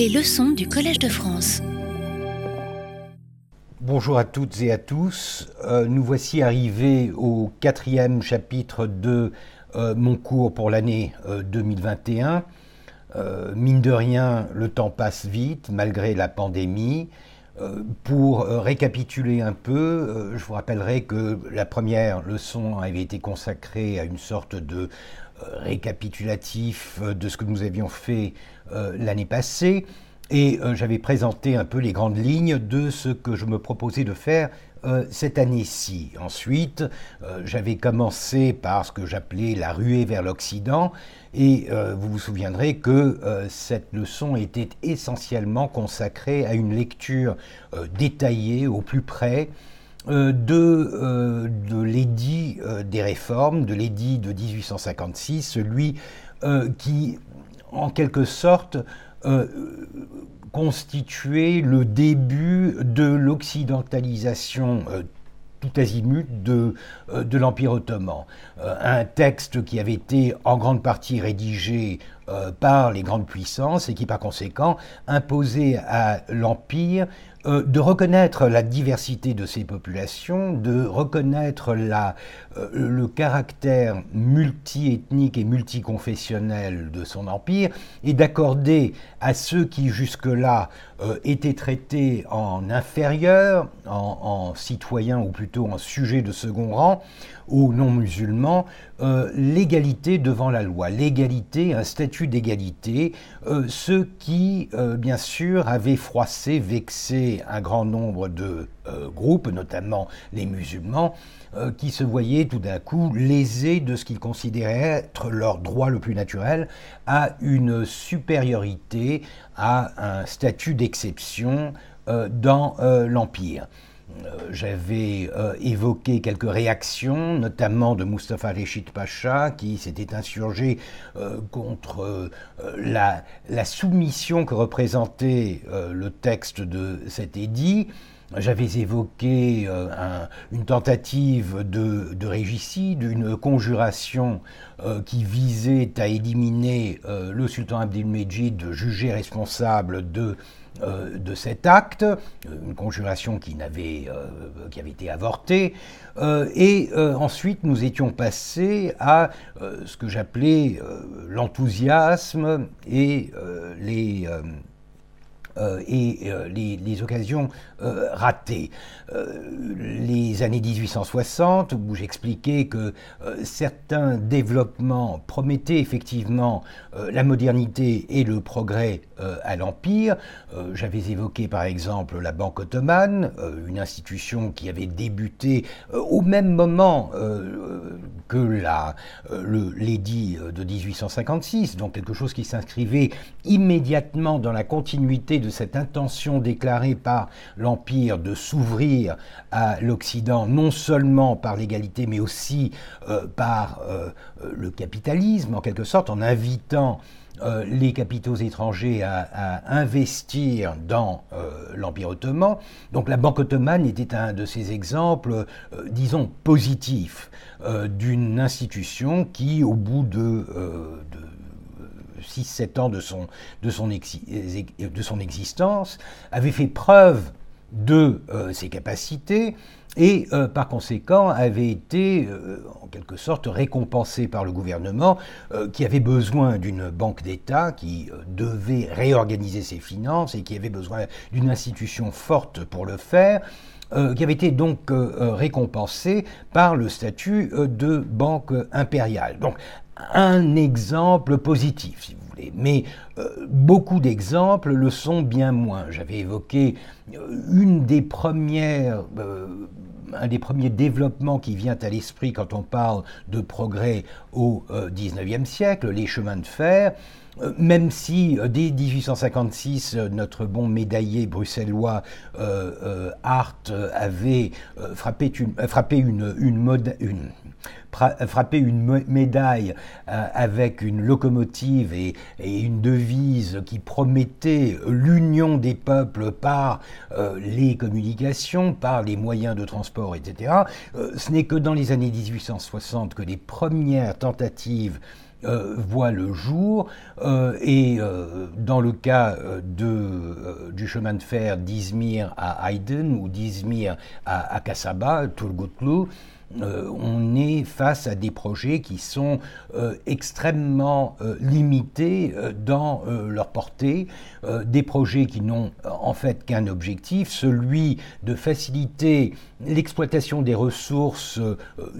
Les leçons du Collège de France. Bonjour à toutes et à tous. Euh, nous voici arrivés au quatrième chapitre de euh, mon cours pour l'année 2021. Euh, mine de rien, le temps passe vite malgré la pandémie. pour récapituler un peu, je vous rappellerai que la première leçon avait été consacrée à une sorte de récapitulatif de ce que nous avions fait l'année passée. Et euh, j'avais présenté un peu les grandes lignes de ce que je me proposais de faire euh, cette année-ci. Ensuite, euh, j'avais commencé par ce que j'appelais la ruée vers l'Occident, et vous vous souviendrez que cette leçon était essentiellement consacrée à une lecture détaillée au plus près de, de l'édit des réformes, de l'édit de 1856, celui qui, en quelque sorte, euh, constituer le début de l'occidentalisation euh, tout azimut de, euh, l'Empire ottoman. un texte qui avait été en grande partie rédigé par les grandes puissances et qui par conséquent imposait à l'Empire de reconnaître la diversité de ces populations, de reconnaître la, le caractère multiethnique et multiconfessionnel de son empire, et d'accorder à ceux qui jusque-là euh, étaient traités en inférieurs, en, en, citoyens ou plutôt en sujets de second rang, aux non-musulmans, l'égalité devant la loi, l'égalité, un statut d'égalité, ce qui, bien sûr, avait froissé, vexé, un grand nombre de euh, groupes, notamment les musulmans, euh, qui se voyaient tout d'un coup lésés de ce qu'ils considéraient être leur droit le plus naturel à une supériorité, à un statut d'exception euh, dans l'Empire. J'avais évoqué quelques réactions, notamment de Mustafa Reshid Pacha, qui s'était insurgé contre la, soumission que représentait le texte de cet édit. J'avais évoqué une tentative de, de, régicide, une conjuration qui visait à éliminer le sultan Abdelmejid, jugé responsable de euh, de cet acte, euh, une conjuration qui, avait, euh, qui avait été avortée, et ensuite nous étions passés à ce que j'appelais l'enthousiasme et les euh, et euh, les, occasions euh, ratées. les années 1860, où j'expliquais que certains développements promettaient effectivement la modernité et le progrès à l'Empire. J'avais évoqué par exemple la Banque ottomane, une institution qui avait débuté au même moment que l'édit de 1856, donc quelque chose qui s'inscrivait immédiatement dans la continuité de cette intention déclarée par l'Empire de s'ouvrir à l'Occident, non seulement par l'égalité, mais aussi euh, par euh, le capitalisme, en quelque sorte, en invitant euh, les capitaux étrangers à, investir dans l'Empire ottoman. Donc la Banque ottomane était un de ces exemples, disons, positifs d'une institution qui, au bout de 6-7 ans de son, de, son de son, existence, avait fait preuve de euh, ses capacités et euh, par conséquent avait été euh, en quelque sorte récompensé par le gouvernement qui avait besoin d'une banque d'État qui devait réorganiser ses finances et qui avait besoin d'une institution forte pour le faire. qui avait été donc récompensé par le statut de banque impériale. Donc un exemple positif, si vous Mais euh, beaucoup d'exemples le sont bien moins. J'avais évoqué euh, une des premières, euh, un des premiers développements qui vient à l'esprit quand on parle de progrès au XIXe siècle, les chemins de fer. Même si dès 1856, notre bon médaillé bruxellois Hart avait frappé une, une frapper une médaille euh, avec une locomotive et, une devise qui promettait l'union des peuples par euh, les communications, par les moyens de transport, etc. Euh, ce n'est que dans les années 1860 que les premières tentatives voit le jour et dans le cas de, du chemin de fer d'Izmir à Aydın ou d'Izmir à, à Kasaba, Turgutlu, euh, on est face à des projets qui sont euh, extrêmement euh, limités dans leur portée, des projets qui n'ont en fait qu'un objectif, celui de faciliter l'exploitation des ressources,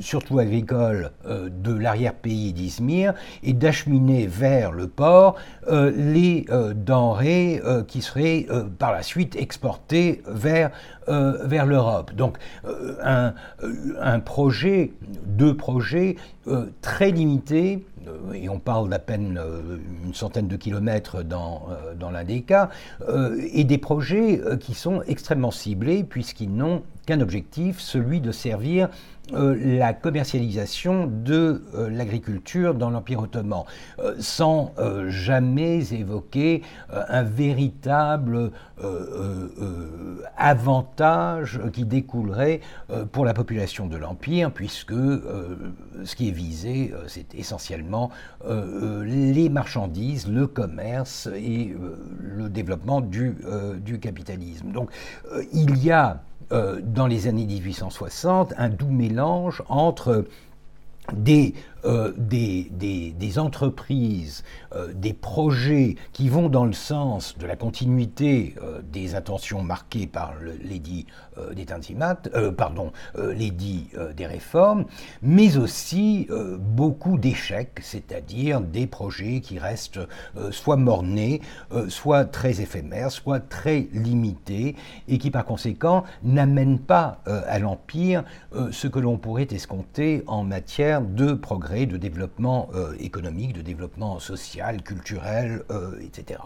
surtout agricoles, de l'arrière-pays d'Izmir et d'acheminer vers le port les denrées qui seraient par la suite exportées vers euh, vers l'Europe. Donc euh, un, un, projet, deux projets euh, très limités, et on parle d'à peine une centaine de kilomètres dans, dans l'un des cas, et des projets qui sont extrêmement ciblés puisqu'ils n'ont objectif, celui de servir euh, la commercialisation de euh, l'agriculture dans l'Empire ottoman, euh, sans jamais évoquer un véritable avantage qui découlerait pour la population de l'Empire, puisque ce qui est visé, c'est essentiellement les marchandises, le commerce et le développement du, capitalisme. Donc il y a dans les années 1860 un doux mélange entre des euh, des, des, entreprises, euh, des projets qui vont dans le sens de la continuité euh, des intentions marquées par l'édit des pardon, l'édit des réformes, mais aussi beaucoup d'échecs, c'est-à-dire des projets qui restent soit mornés, soit très éphémères, soit très limités, et qui par conséquent n'amènent pas à l'Empire ce que l'on pourrait escompter en matière de progrès de développement euh, économique, de développement social, culturel, euh, etc.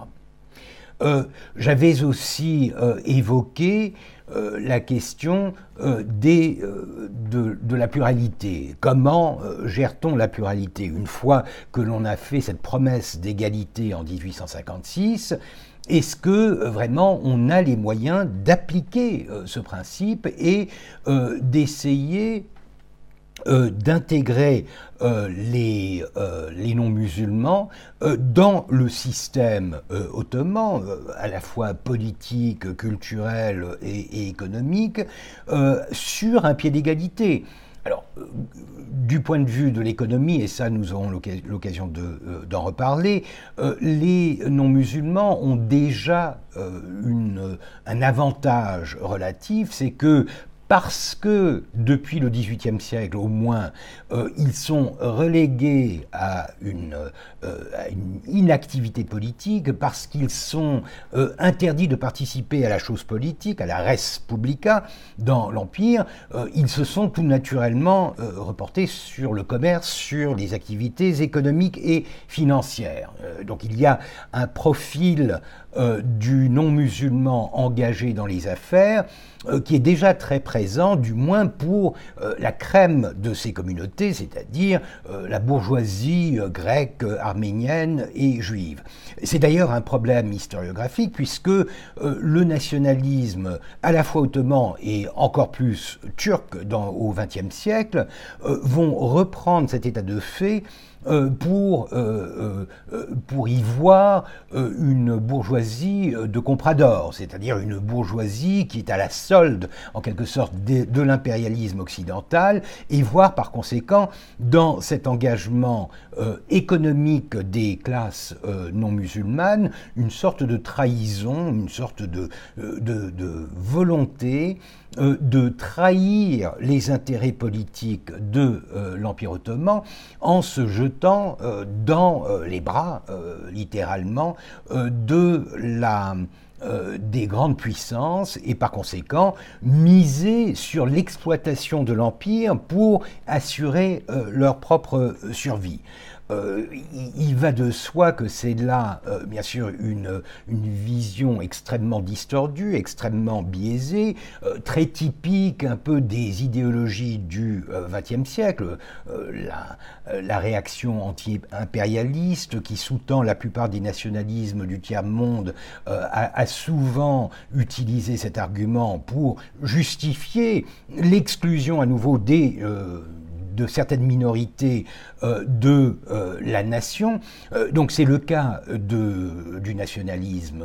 Euh, j'avais aussi évoqué la question des, de, de, la pluralité. Comment gère-t-on la pluralité Une fois que l'on a fait cette promesse d'égalité en 1856, est-ce que vraiment on a les moyens d'appliquer ce principe et d'essayer euh, d'intégrer euh, les, euh, les non-musulmans dans le système ottoman, à la fois politique, culturel et, économique, sur un pied d'égalité. Alors, du point de vue de l'économie, et ça nous aurons l'occasion d'en reparler, les non-musulmans ont déjà un avantage relatif, c'est que parce que depuis le XVIIIe siècle au moins, euh, ils sont relégués à une, euh, une inactivité politique, parce qu'ils sont euh, interdits de participer à la chose politique, à la res publica dans l'Empire, ils se sont tout naturellement reportés sur le commerce, sur les activités économiques et financières. donc il y a un profil du non-musulman engagé dans les affaires qui est déjà très présent du moins pour euh, la crème de ces communautés, c'est-à-dire euh, la bourgeoisie euh, grecque, arménienne et juive. C'est d'ailleurs un problème historiographique puisque le nationalisme, à la fois ottoman et encore plus turc dans, au XXe siècle, vont reprendre cet état de fait euh, pour, euh, euh, pour y voir une bourgeoisie de comprador, c'est-à-dire une bourgeoisie qui est à la solde, en quelque sorte, de, l'impérialisme occidental, et voir par conséquent dans cet engagement économique des classes non musulmanes une sorte de trahison, une sorte de volonté euh, de trahir les intérêts politiques de euh, l'Empire ottoman en se jetant euh, dans les bras, littéralement, de la, des grandes puissances et par conséquent miser sur l'exploitation de l'Empire pour assurer leur propre survie. Euh, il, va de soi que c'est là, euh, bien sûr, une, vision extrêmement distordue, extrêmement biaisée, euh, très typique un peu des idéologies du XXe siècle, la, réaction anti-impérialiste qui sous-tend la plupart des nationalismes du tiers-monde a, souvent utilisé cet argument pour justifier l'exclusion à nouveau des de certaines minorités de la nation. donc c'est le cas du nationalisme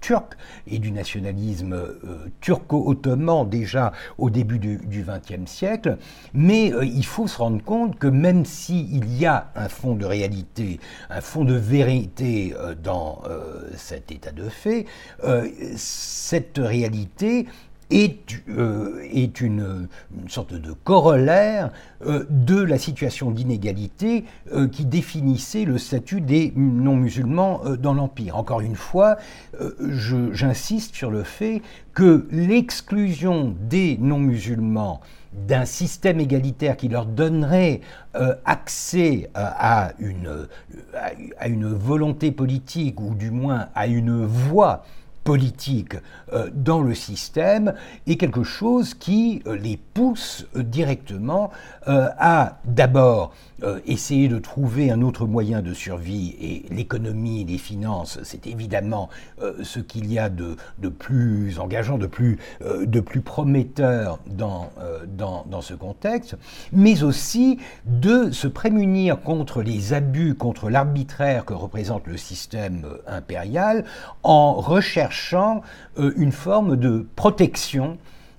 turc et du nationalisme turco-ottoman déjà au début du XXe siècle, mais il faut se rendre compte que même s'il y a un fond de réalité, un fond de vérité dans cet état de fait, cette réalité est, euh, une, sorte de corollaire euh, de la situation d'inégalité euh, qui définissait le statut des non-musulmans dans l'Empire. Encore une fois, j'insiste sur le fait que l'exclusion des non-musulmans d'un système égalitaire qui leur donnerait accès à, une, à une volonté politique ou du moins à une voie politique euh, dans le système est quelque chose qui euh, les pousse euh, à d'abord essayer de trouver un autre moyen de survie et l'économie, les finances, c'est évidemment ce qu'il y a de, plus engageant, de plus, plus prometteur dans, dans, dans, ce contexte, mais aussi de se prémunir contre les abus, contre l'arbitraire que représente le système impérial en recherchant une forme de protection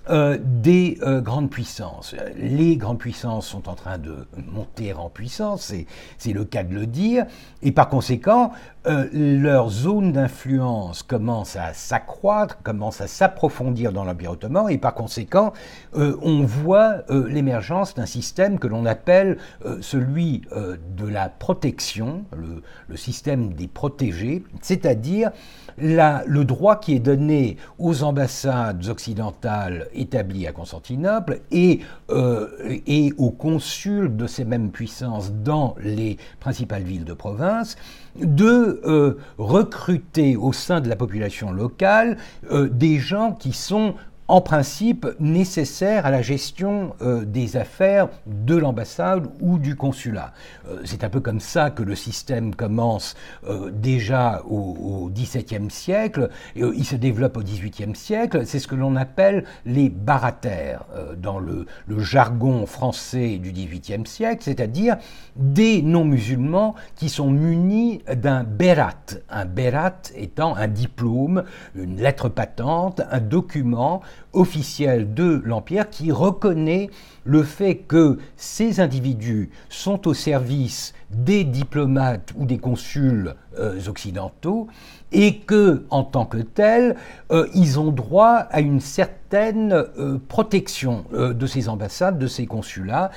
euh, des euh, grandes puissances. Les grandes puissances sont en train de monter en puissance, c'est le cas de le dire, et par conséquent, euh, leur zone d'influence commence à s'accroître, commence à s'approfondir dans l'Empire ottoman, et par conséquent, on voit l'émergence d'un système que l'on appelle celui de la protection, le, le, système des protégés, c'est-à-dire le droit qui est donné aux ambassades occidentales établies à Constantinople et, euh, et aux consuls de ces mêmes puissances dans les principales villes de province de euh, recruter au sein de la population locale euh, des gens qui sont en principe nécessaire à la gestion euh, des affaires de l'ambassade ou du consulat. Euh, c'est un peu comme ça que le système commence euh, déjà au, XVIIe siècle, et, il se développe au XVIIIe siècle, c'est ce que l'on appelle les barataires dans le, le, jargon français du XVIIIe siècle, c'est-à-dire des non-musulmans qui sont munis d'un berat, un berat étant un diplôme, une lettre patente, un document officielle de l'Empire qui reconnaît le fait que ces individus sont au service des diplomates ou des consuls euh, occidentaux et que, en tant que tels, euh, ils ont droit à une certaine euh, protection de ces ambassades, de ces consulats.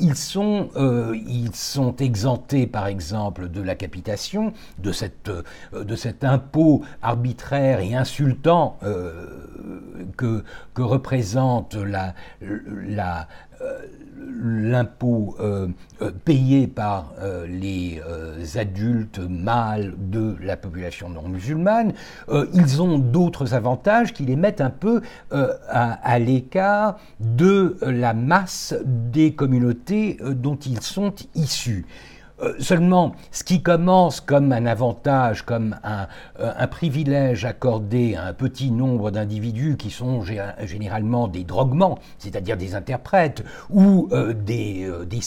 ils, sont, ils sont exemptés, par exemple, de la capitation, de, cette, de cet impôt arbitraire et insultant que, que représente la, la, l'impôt euh, euh, payé par les adultes mâles de la population non musulmane, ils ont d'autres avantages qui les mettent un peu à l'écart de la masse des communautés dont ils sont issus. Euh, seulement, ce qui commence comme un avantage, comme un, euh, privilège accordé à un petit nombre d'individus qui sont généralement des droguements, c'est-à-dire des interprètes, ou euh, des, des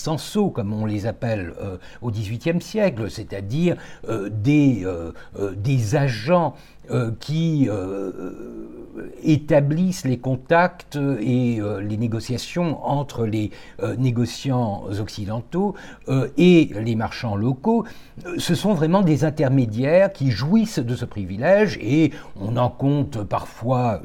comme on les appelle au XVIIIe siècle, c'est-à-dire des agents euh, qui euh, établissent les contacts et euh, les négociations entre les négociants occidentaux et les marchands locaux. Ce sont vraiment des intermédiaires qui jouissent de ce privilège et on en compte parfois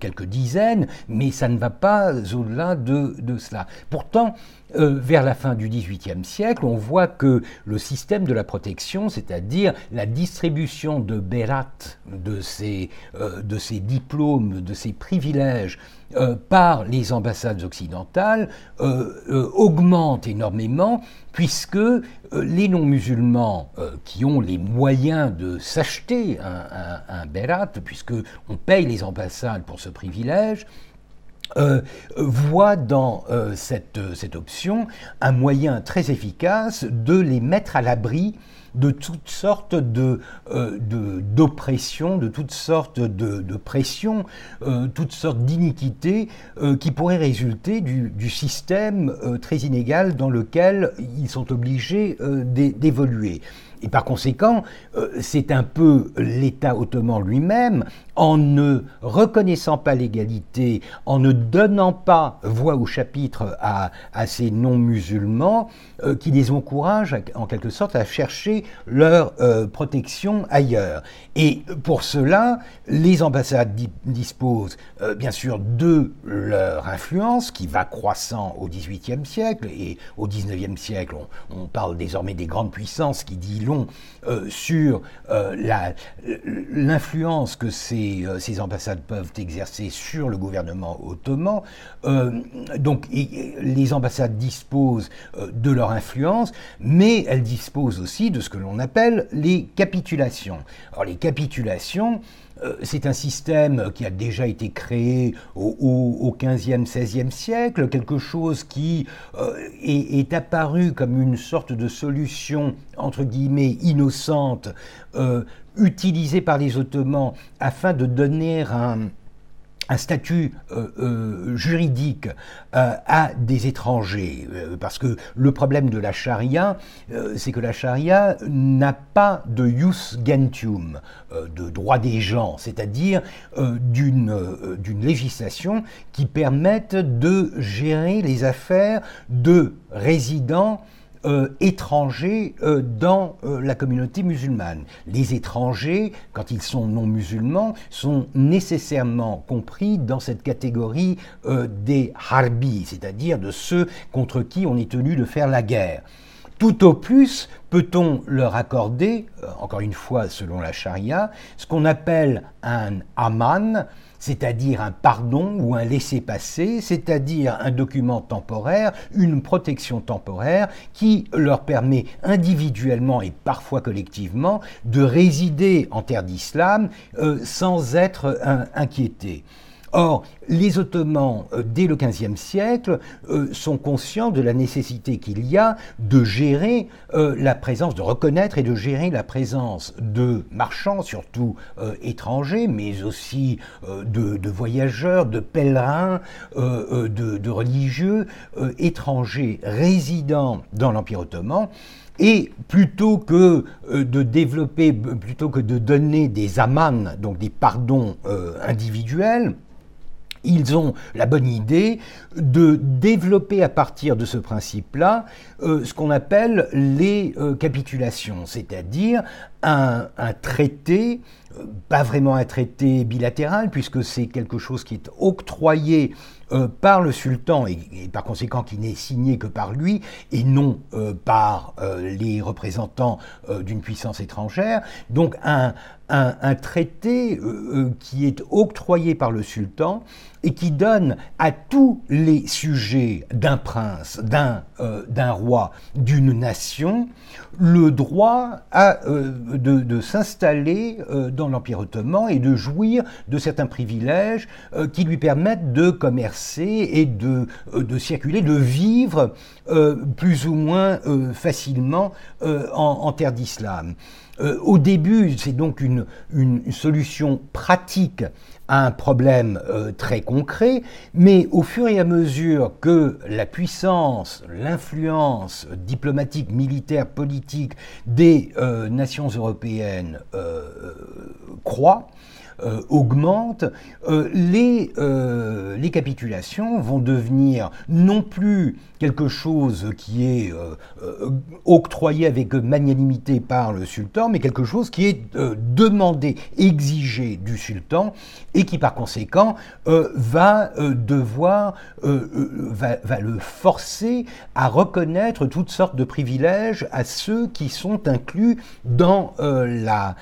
quelques dizaines, mais ça ne va pas au-delà de, cela. Pourtant, euh, vers la fin du XVIIIe siècle, on voit que le système de la protection, c'est-à-dire la distribution de Berat, de ces, euh, de ces diplômes, de ces privilèges euh, par les ambassades occidentales, augmente énormément puisque les non-musulmans qui ont les moyens de s'acheter un, un, Berat, puisque on paye les ambassades pour ce privilège, euh, voit dans euh, cette, option un moyen très efficace de les mettre à l'abri de toutes sortes de, d'oppressions, de, toutes sortes de, de pressions, toutes sortes d'iniquités qui pourraient résulter du système très inégal dans lequel ils sont obligés d'évoluer. Et par conséquent, euh, c'est un peu l'État ottoman lui-même, en ne reconnaissant pas l'égalité, en ne donnant pas voix au chapitre à, ces non-musulmans, euh, qui les encourage en quelque sorte à chercher leur euh, protection ailleurs. Et pour cela, les ambassades disposent bien sûr de leur influence, qui va croissant au XVIIIe siècle, et au XIXe siècle, on, on parle désormais des grandes puissances qui euh, sur euh, l'influence que ces, euh, ces, ambassades peuvent exercer sur le gouvernement ottoman. donc les ambassades disposent de leur influence, mais elles disposent aussi de ce que l'on appelle les capitulations. Alors les capitulations, c'est un système qui a déjà été créé au, XVe, XVIe siècle, quelque chose qui euh, est, apparu comme une sorte de solution, entre guillemets, innocente, euh, utilisée par les Ottomans afin de donner un, un statut euh, euh, juridique euh, à des étrangers, parce que le problème de la charia, c'est que la charia n'a pas de jus gentium, de droit des gens, c'est-à-dire d'une législation qui permette de gérer les affaires de résidents euh, étrangers euh, dans euh, la communauté musulmane. Les étrangers, quand ils sont non musulmans, sont nécessairement compris dans cette catégorie des harbis, c'est-à-dire de ceux contre qui on est tenu de faire la guerre. Tout au plus peut-on leur accorder, encore une fois selon la charia, ce qu'on appelle un aman, c'est-à-dire un pardon ou un laissez-passer, c'est-à-dire un document temporaire, une protection temporaire qui leur permet individuellement et parfois collectivement de résider en terre d'islam euh, sans être inquiétés. Or, les Ottomans, euh, dès le XVe siècle, euh, sont conscients de la nécessité qu'il y a de gérer euh, la présence, de reconnaître et de gérer la présence de marchands, surtout étrangers, mais aussi de, voyageurs, de pèlerins, de, de, religieux étrangers résidant dans l'Empire ottoman. Et plutôt que de développer, plutôt que de donner des amans, donc des pardons individuels, ils ont la bonne idée de développer à partir de ce principe-là euh, ce qu'on appelle les euh, capitulations, c'est-à-dire un, traité, euh, pas vraiment un traité bilatéral, puisque c'est quelque chose qui est octroyé par le sultan et, par conséquent qui n'est signé que par lui et non par les représentants d'une puissance étrangère. Donc un, un, traité qui est octroyé par le sultan et qui donne à tous les sujets d'un prince, d'un euh, roi, d'une nation, le droit euh, de, s'installer euh, dans l'Empire ottoman et de jouir de certains privilèges qui lui permettent de commercer et de, circuler, de vivre plus ou moins facilement en, en, terre d'islam. Au début, c'est donc une, solution pratique à un problème euh, très concret, mais au fur et à mesure que la puissance, l'influence diplomatique, militaire, politique des euh, nations européennes euh, croît, euh, augmente, euh, les, euh, les capitulations vont devenir non plus quelque chose qui est octroyé avec magnanimité par le sultan, mais quelque chose qui est demandé, exigé du sultan, et qui par conséquent va devoir, va, le forcer à reconnaître toutes sortes de privilèges à ceux qui sont inclus dans la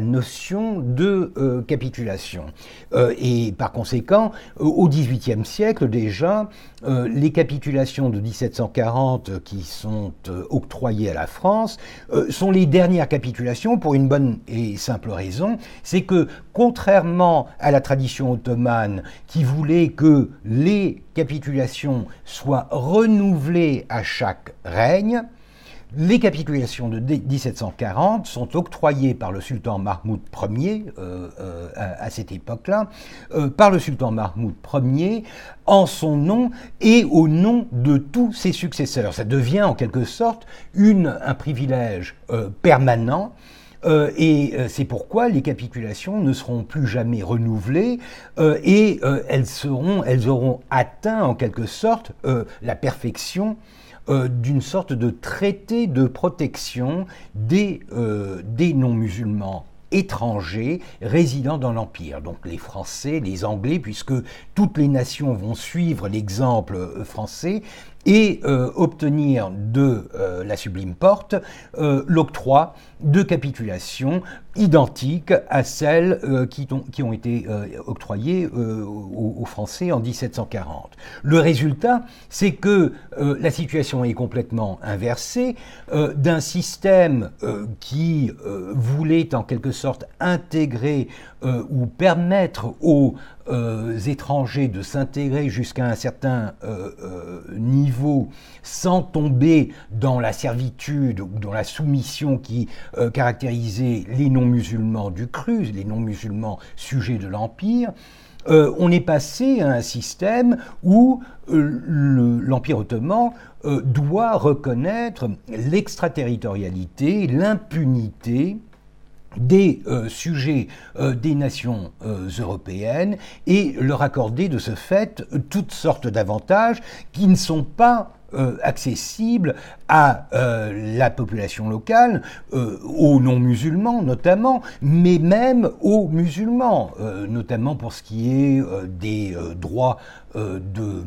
notion de euh, capitulation. Euh, et par conséquent, au XVIIIe siècle déjà, euh, les capitulations de 1740 qui sont octroyées à la France sont les dernières capitulations pour une bonne et simple raison, c'est que contrairement à la tradition ottomane qui voulait que les capitulations soient renouvelées à chaque règne, Les capitulations de 1740 sont octroyées par le sultan Mahmoud Ier, à, cette époque-là, par le sultan Mahmoud Ier en son nom et au nom de tous ses successeurs. Ça devient en quelque sorte un privilège permanent euh, et euh, c'est pourquoi les capitulations ne seront plus jamais renouvelées euh, et elles auront atteint en quelque sorte la perfection d'une sorte de traité de protection des, des non-musulmans étrangers résidant dans l'Empire. Donc les Français, les Anglais, puisque toutes les nations vont suivre l'exemple français, et euh, obtenir de euh, la Sublime Porte euh, l'octroi de capitulations identiques à celles qui, qui, ont été octroyées aux, Français en 1740. Le résultat, c'est que la situation est complètement inversée d'un système qui voulait en quelque sorte intégrer ou permettre aux euh, étrangers de s'intégrer jusqu'à un certain euh, euh, niveau sans tomber dans la servitude ou dans la soumission qui caractérisait les non-musulmans du Cruz, les non-musulmans sujets de l'Empire. on est passé à un système où l'Empire ottoman doit reconnaître l'extraterritorialité, l'impunité des euh, sujets euh, des nations euh, européennes et leur accorder de ce fait toutes sortes d'avantages qui ne sont pas accessibles à la population locale, aux non-musulmans notamment, mais même aux musulmans, notamment pour ce qui est des droits euh, de,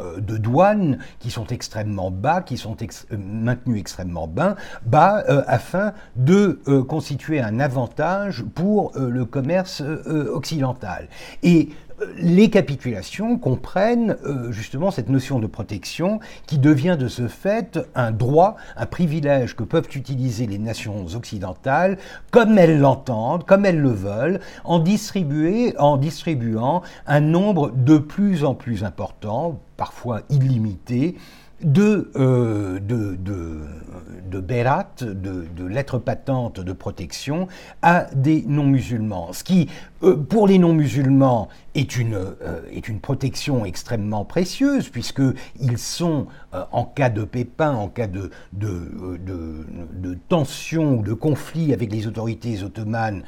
euh, de douane qui sont extrêmement bas, qui sont euh, maintenus extrêmement bas, bas afin de constituer un avantage pour le commerce occidental. Et les capitulations comprennent euh, justement cette notion de protection qui devient de ce fait un droit, un privilège que peuvent utiliser les nations occidentales comme elles l'entendent, comme elles le veulent, en, distribuant un nombre de plus en plus important, parfois illimité, de, euh, de, de, de Berat, de, de lettres patentes de protection à des non-musulmans. Ce qui, euh, pour les non-musulmans, est une, euh, est une protection extrêmement précieuse, puisqu'ils sont, euh, en cas de pépin, en cas de, de, de, de, tension ou de conflit avec les autorités ottomanes,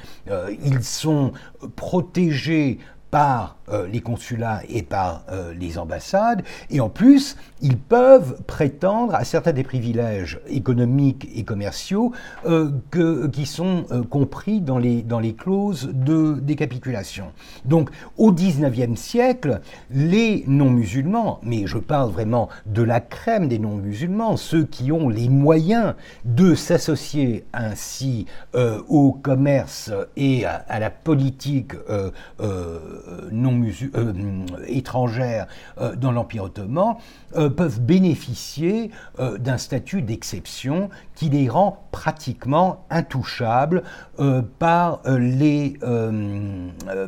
ils sont protégés par euh, les consulats et par euh, les ambassades, et en plus, ils peuvent prétendre à certains des privilèges économiques et commerciaux euh, que, qui sont compris dans les, dans les clauses de décapitulation. Donc, au XIXe siècle, les non-musulmans, mais je parle vraiment de la crème des non-musulmans, ceux qui ont les moyens de s'associer ainsi au commerce et à, à la politique non euh, étrangères euh, dans l'Empire ottoman euh, peuvent bénéficier d'un statut d'exception qui les rend pratiquement intouchables par, les,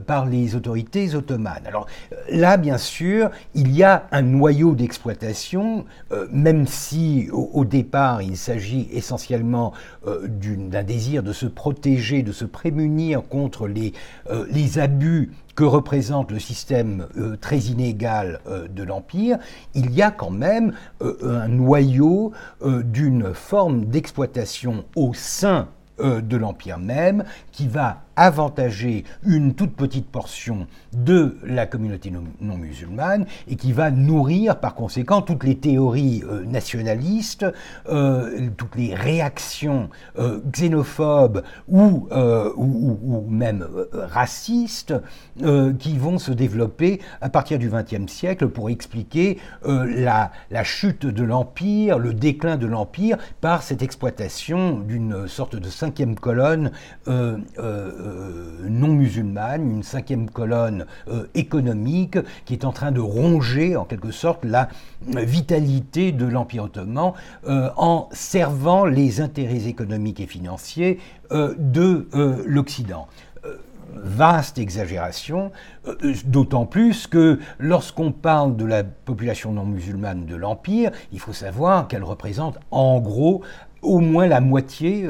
par les autorités ottomanes. Alors là, bien sûr, il y a un noyau d'exploitation, même si au, départ il s'agit essentiellement d'un désir de se protéger, de se prémunir contre les, les abus que représente le système euh, très inégal euh, de l'Empire, il y a quand même euh, un noyau d'une forme d'exploitation au sein de l'Empire même qui va avantager une toute petite portion de la communauté non, musulmane et qui va nourrir par conséquent toutes les théories euh, nationalistes, euh, toutes les réactions euh, xénophobes ou, même racistes qui vont se développer à partir du XXe siècle pour expliquer la, la chute de l'Empire, le déclin de l'Empire par cette exploitation d'une sorte de cinquième colonne non musulmane, une cinquième colonne euh, économique qui est en train de ronger en quelque sorte la vitalité de l'Empire ottoman euh, en servant les intérêts économiques et financiers de l'Occident. Vaste exagération, d'autant plus que lorsqu'on parle de la population non musulmane de l'Empire, il faut savoir qu'elle représente en gros au moins la moitié,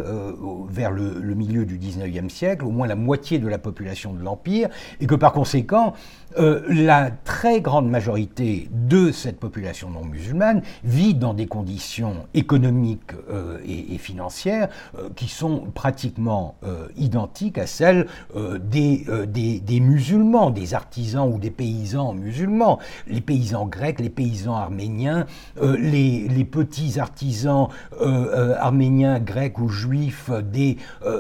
vers le, le, milieu du 19e siècle, au moins la moitié de la population de l'Empire, et que par conséquent, euh, la très grande majorité de cette population non musulmane vit dans des conditions économiques euh, et, financières euh, qui sont pratiquement identiques à celles des, musulmans, des artisans ou des paysans musulmans, les paysans grecs, les paysans arméniens, les, petits artisans arméniens, grecs ou juifs des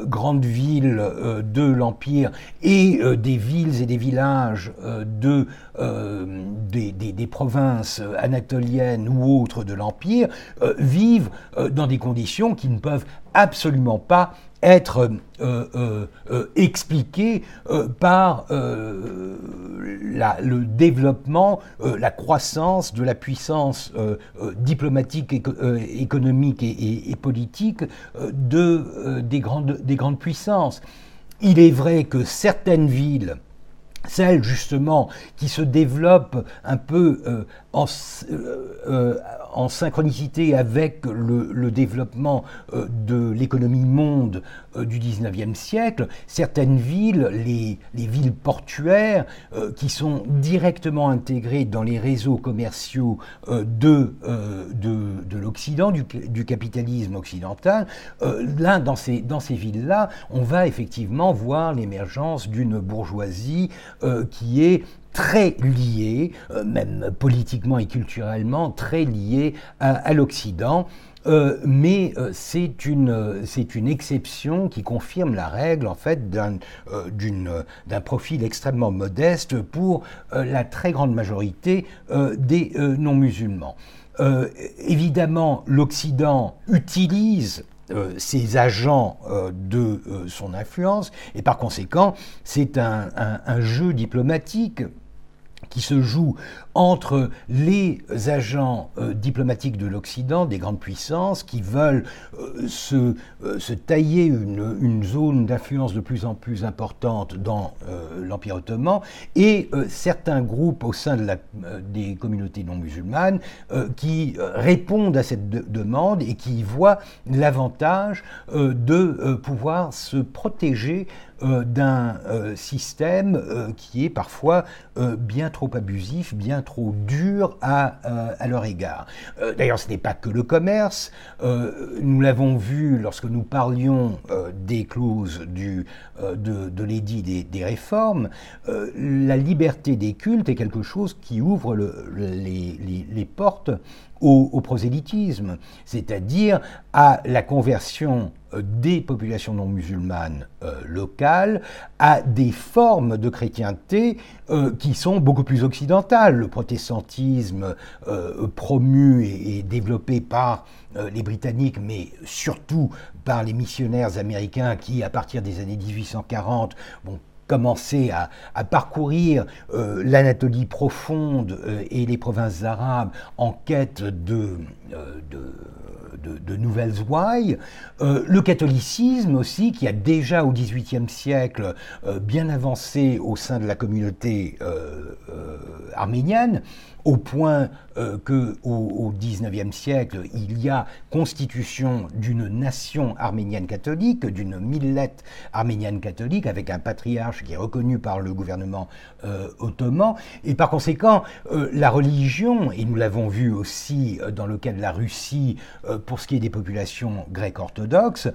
grandes villes de l'Empire et des villes et des villages de, euh, des, provinces anatoliennes ou autres de l'Empire euh, vivent euh, dans des conditions qui ne peuvent absolument pas être expliquées par le développement, la croissance de la puissance diplomatique, économique et, politique de, des, grandes, des grandes puissances. Il est vrai que certaines villes celle justement qui se développe un peu euh, en, euh, euh, en, synchronicité avec le, développement de l'économie monde du 19e siècle, certaines villes, les, les villes portuaires, qui sont directement intégrées dans les réseaux commerciaux de, de, de l'Occident, du, du, capitalisme occidental, là, dans ces, dans ces villes-là, on va effectivement voir l'émergence d'une bourgeoisie euh, qui est très lié, euh, même politiquement et culturellement, très lié à, l'Occident. Euh, mais c'est une, une exception qui confirme la règle en fait d'un, profil extrêmement modeste pour la très grande majorité des non-musulmans. évidemment, l'Occident utilise euh, ces agents euh, de euh, son influence, et par conséquent, c'est un, jeu diplomatique qui se joue entre les agents euh, diplomatiques de l'Occident, des grandes puissances, qui veulent euh, se, euh, se, tailler une, zone d'influence de plus en plus importante dans l'Empire ottoman, et certains groupes au sein des communautés non musulmanes qui répondent à cette demande et qui voient l'avantage de pouvoir se protéger d'un système qui est parfois bien trop abusif, bien trop dur à, euh, à leur égard. Euh, d'ailleurs, ce n'est pas que le commerce. Euh, nous l'avons vu lorsque nous parlions des clauses du, de, l'édit des, réformes. la liberté des cultes est quelque chose qui ouvre le, les, les, portes au, prosélytisme, c'est-à-dire à la conversion euh, des populations non musulmanes euh, locales à des formes de chrétienté euh, qui sont beaucoup plus occidentales. Le protestantisme promu et, développé par les Britanniques, mais surtout par les missionnaires américains qui, à partir des années 1840, vont commencé à, parcourir euh, l'Anatolie profonde euh, et les provinces arabes en quête euh, de, nouvelles ouailles. le catholicisme aussi, qui a déjà au XVIIIe siècle bien avancé au sein de la communauté arménienne, au point euh, que au, XIXe siècle, il y a constitution d'une nation arménienne catholique, d'une millette arménienne catholique, avec un patriarche qui est reconnu par le gouvernement euh, ottoman. Et par conséquent, euh, la religion, et nous l'avons vu aussi dans le cas de la Russie pour ce qui est des populations grecques orthodoxes,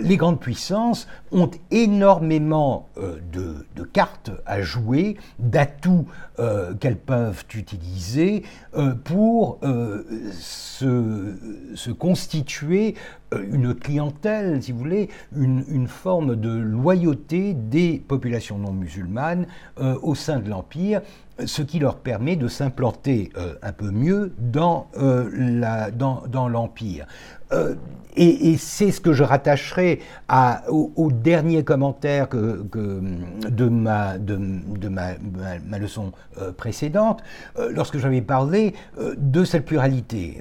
les grandes puissances ont énormément de, de cartes à jouer, d'atouts qu'elles peuvent utiliser euh, pour euh, se, constituer euh, une clientèle, si vous voulez, une, forme de loyauté des populations non musulmanes au sein de l'Empire, ce qui leur permet de s'implanter un peu mieux dans l'Empire. Euh, et, c'est ce que je rattacherai au, dernier commentaire de, ma, de, ma, leçon euh, précédente, euh, lorsque j'avais parlé de cette pluralité.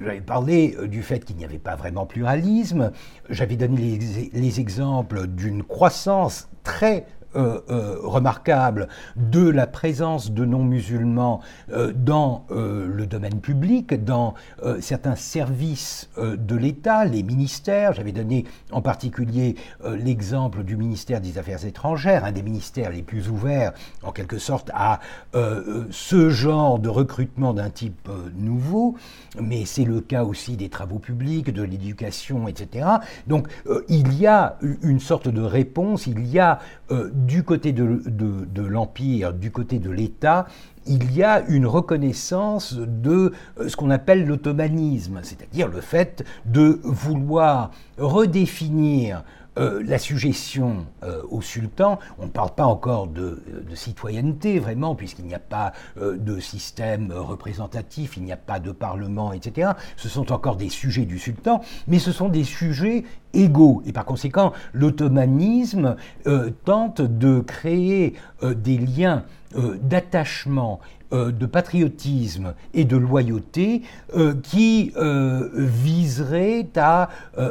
j'avais parlé du fait qu'il n'y avait pas vraiment pluralisme, j'avais donné les, les exemples d'une croissance très remarquable de la présence de non-musulmans dans le domaine public, dans certains services de l'État, les ministères. J'avais donné en particulier l'exemple du ministère des Affaires étrangères, un des ministères les plus ouverts en quelque sorte à ce genre de recrutement d'un type nouveau, mais c'est le cas aussi des travaux publics, de l'éducation, etc. Donc euh, il y a une sorte de réponse, il y a euh, du côté de, l'Empire, du côté de l'État, il y a une reconnaissance de euh, ce qu'on appelle l'ottomanisme, c'est-à-dire le fait de vouloir redéfinir euh, la suggestion euh, au sultan, on ne parle pas encore de, citoyenneté vraiment, puisqu'il n'y a pas euh, de système représentatif, il n'y a pas de parlement, etc. Ce sont encore des sujets du sultan, mais ce sont des sujets égaux. Et par conséquent, l'ottomanisme tente de créer des liens d'attachement euh, de patriotisme et de loyauté euh, qui euh, viserait à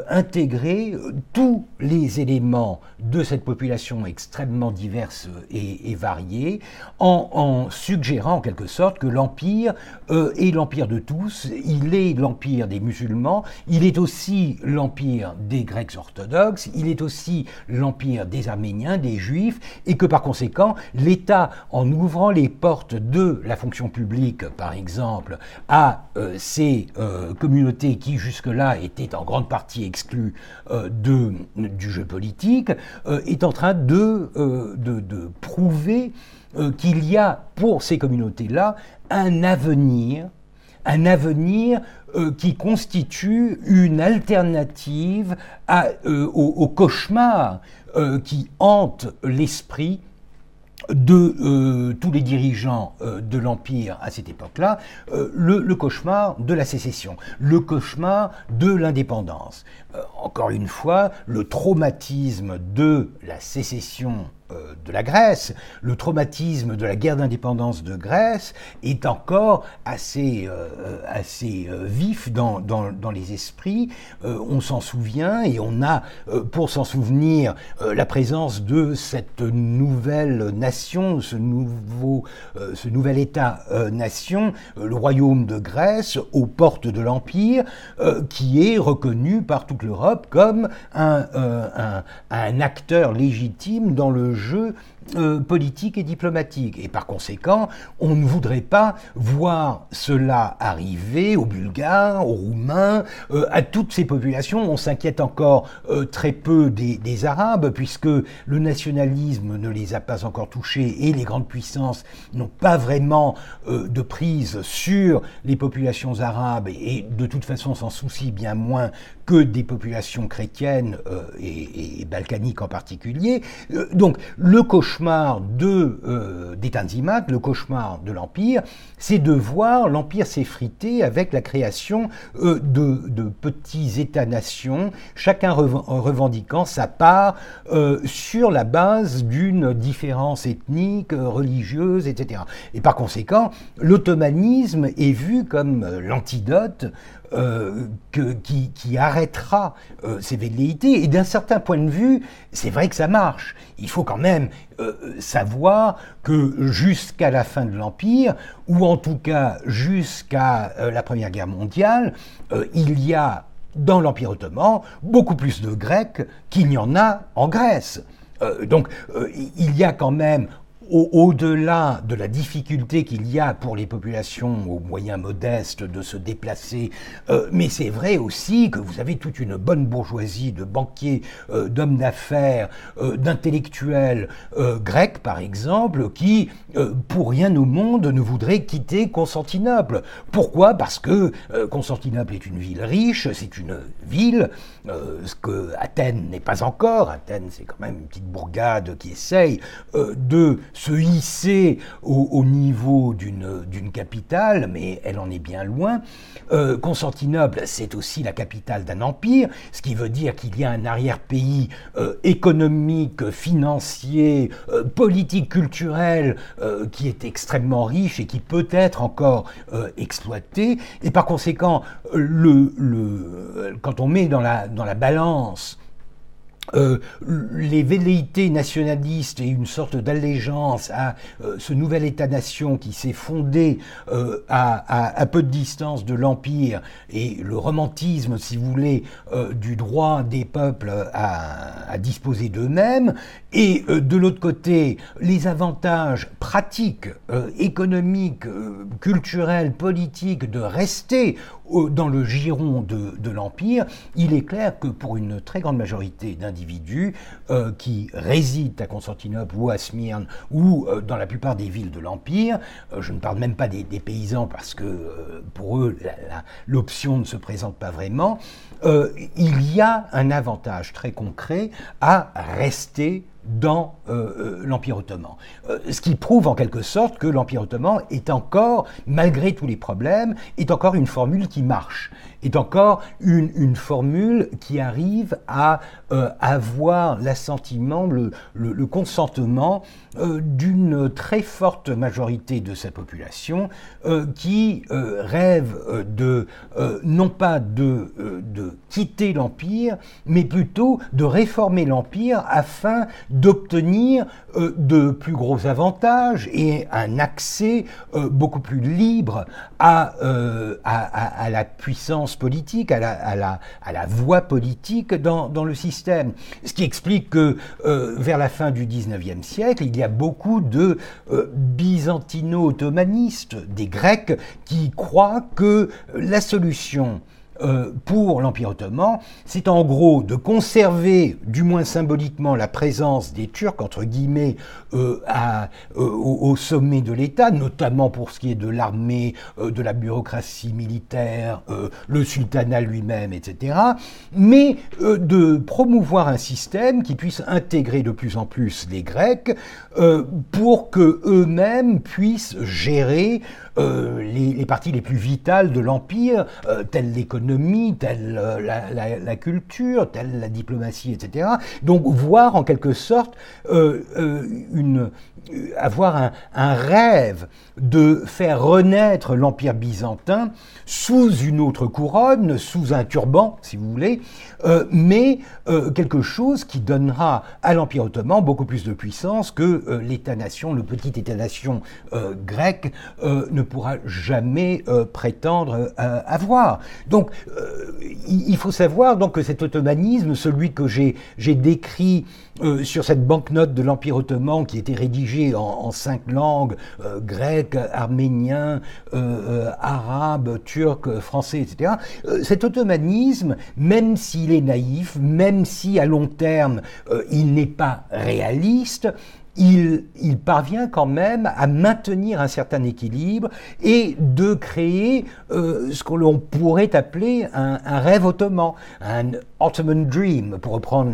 intégrer tous les éléments de cette population extrêmement diverse et, variée en, suggérant en quelque sorte que l'Empire est l'Empire de tous, il est l'Empire des musulmans, il est aussi l'Empire des Grecs orthodoxes, il est aussi l'Empire des Arméniens, des Juifs, et que par conséquent, l'État, en ouvrant les portes de la fonction publique, par exemple, à euh, ces euh, communautés qui jusque-là étaient en grande partie exclues euh, du jeu politique, est en train de, prouver qu'il y a pour ces communautés-là un avenir un avenir qui constitue une alternative au, cauchemar qui hante l'esprit de euh, tous les dirigeants euh, de l'Empire à cette époque-là, euh, le, cauchemar de la sécession, le cauchemar de l'indépendance. encore une fois, le traumatisme de la sécession de la Grèce, le traumatisme de la guerre d'indépendance de Grèce est encore assez, euh, assez euh, vif dans, dans, les esprits. on s'en souvient et on a, pour s'en souvenir, la présence de cette nouvelle nation, ce, nouveau, ce nouvel État-nation, le royaume de Grèce, aux portes de l'Empire, qui est reconnu par toute l'Europe comme un, un, un acteur légitime dans le jeu euh, politique et diplomatique. Et par conséquent, on ne voudrait pas voir cela arriver aux Bulgares, aux Roumains, euh, à toutes ces populations. On s'inquiète encore euh, très peu des, Arabes, puisque le nationalisme ne les a pas encore touchés et les grandes puissances n'ont pas vraiment de prise sur les populations arabes et, de toute façon s'en soucient bien moins que des populations chrétiennes et, et, balkaniques en particulier. donc le cauchemar cauchemar de, euh, le cauchemar de l'Empire, c'est de voir l'Empire s'effriter avec la création euh, de, petits États-nations, chacun revendiquant sa part euh, sur la base d'une différence ethnique, religieuse, etc. Et par conséquent, l'ottomanisme est vu comme l'antidote euh, qui, arrêtera euh, ces velléités. Et d'un certain point de vue, c'est vrai que ça marche. Il faut quand même euh, savoir que jusqu'à la fin de l'Empire, ou en tout cas jusqu'à la Première Guerre mondiale, il y a dans l'Empire ottoman beaucoup plus de Grecs qu'il n'y en a en Grèce. donc il y a quand même au-delà de la difficulté qu'il y a pour les populations aux moyens modestes de se déplacer, euh, mais c'est vrai aussi que vous avez toute une bonne bourgeoisie de banquiers, euh, d'hommes d'affaires, euh, d'intellectuels grecs par exemple, qui pour rien au monde ne voudraient quitter Constantinople. Pourquoi? Parce que Constantinople est une ville riche, c'est une ville, ce que Athènes n'est pas encore. Athènes c'est quand même une petite bourgade qui essaye de se hisser au, niveau d'une capitale, mais elle en est bien loin. Euh, Constantinople, c'est aussi la capitale d'un empire, ce qui veut dire qu'il y a un arrière-pays euh, économique, financier, euh, politique, culturel, qui est extrêmement riche et qui peut être encore exploité. Et par conséquent, le, le, quand on met dans la, dans la balance euh, les velléités nationalistes et une sorte d'allégeance à euh, ce nouvel État-nation qui s'est fondé euh, à, peu de distance de l'Empire et le romantisme, si vous voulez, du droit des peuples à, à disposer d'eux-mêmes, et de l'autre côté, les avantages pratiques, économiques, culturels, politiques de rester dans le giron de, l'Empire, il est clair que pour une très grande majorité d'individus euh, qui résident à Constantinople ou à Smyrne ou euh, dans la plupart des villes de l'Empire, euh, je ne parle même pas des, paysans parce que pour eux l'option ne se présente pas vraiment, il y a un avantage très concret à rester dans euh, euh, l'Empire ottoman. Euh, ce qui prouve en quelque sorte que l'Empire ottoman est encore, malgré tous les problèmes, est encore une formule qui marche, est encore une, formule qui arrive à avoir l'assentiment, le, consentement d'une très forte majorité de sa population qui rêve de, non pas de, de quitter l'Empire, mais plutôt de réformer l'Empire afin d'obtenir euh, de plus gros avantages et un accès euh, beaucoup plus libre euh, à, à, la puissance politique, à la, à la, voie politique dans, dans, le système. Ce qui explique que vers la fin du 19e siècle, il y a beaucoup de byzantino-ottomanistes, des Grecs, qui croient que la solution euh, pour l'Empire ottoman, c'est en gros de conserver, du moins symboliquement, la présence des Turcs, entre guillemets, euh, euh, au, sommet de l'État, notamment pour ce qui est de l'armée, de la bureaucratie militaire, le sultanat lui-même, etc., mais de promouvoir un système qui puisse intégrer de plus en plus les Grecs pour que eux-mêmes puissent gérer euh, les, parties les plus vitales de l'Empire, telles l'économie, telle euh, la, culture, telle la diplomatie, etc. Donc voir en quelque sorte une, avoir un, rêve de faire renaître l'Empire byzantin sous une autre couronne, sous un turban, si vous voulez, mais quelque chose qui donnera à l'Empire ottoman beaucoup plus de puissance que l'État-nation, le petit État-nation grec ne pourra jamais euh, prétendre euh, avoir. Donc, euh, il faut savoir donc que cet ottomanisme, celui que j'ai décrit sur cette banquenote de l'Empire ottoman qui était rédigée en, cinq langues, grec, arménien, arabe, turc, français, etc. cet ottomanisme, même s'il est naïf, même si à long terme il n'est pas réaliste, il, parvient quand même à maintenir un certain équilibre et de créer euh, ce que l'on pourrait appeler un, rêve ottoman, un Ottoman Dream, pour reprendre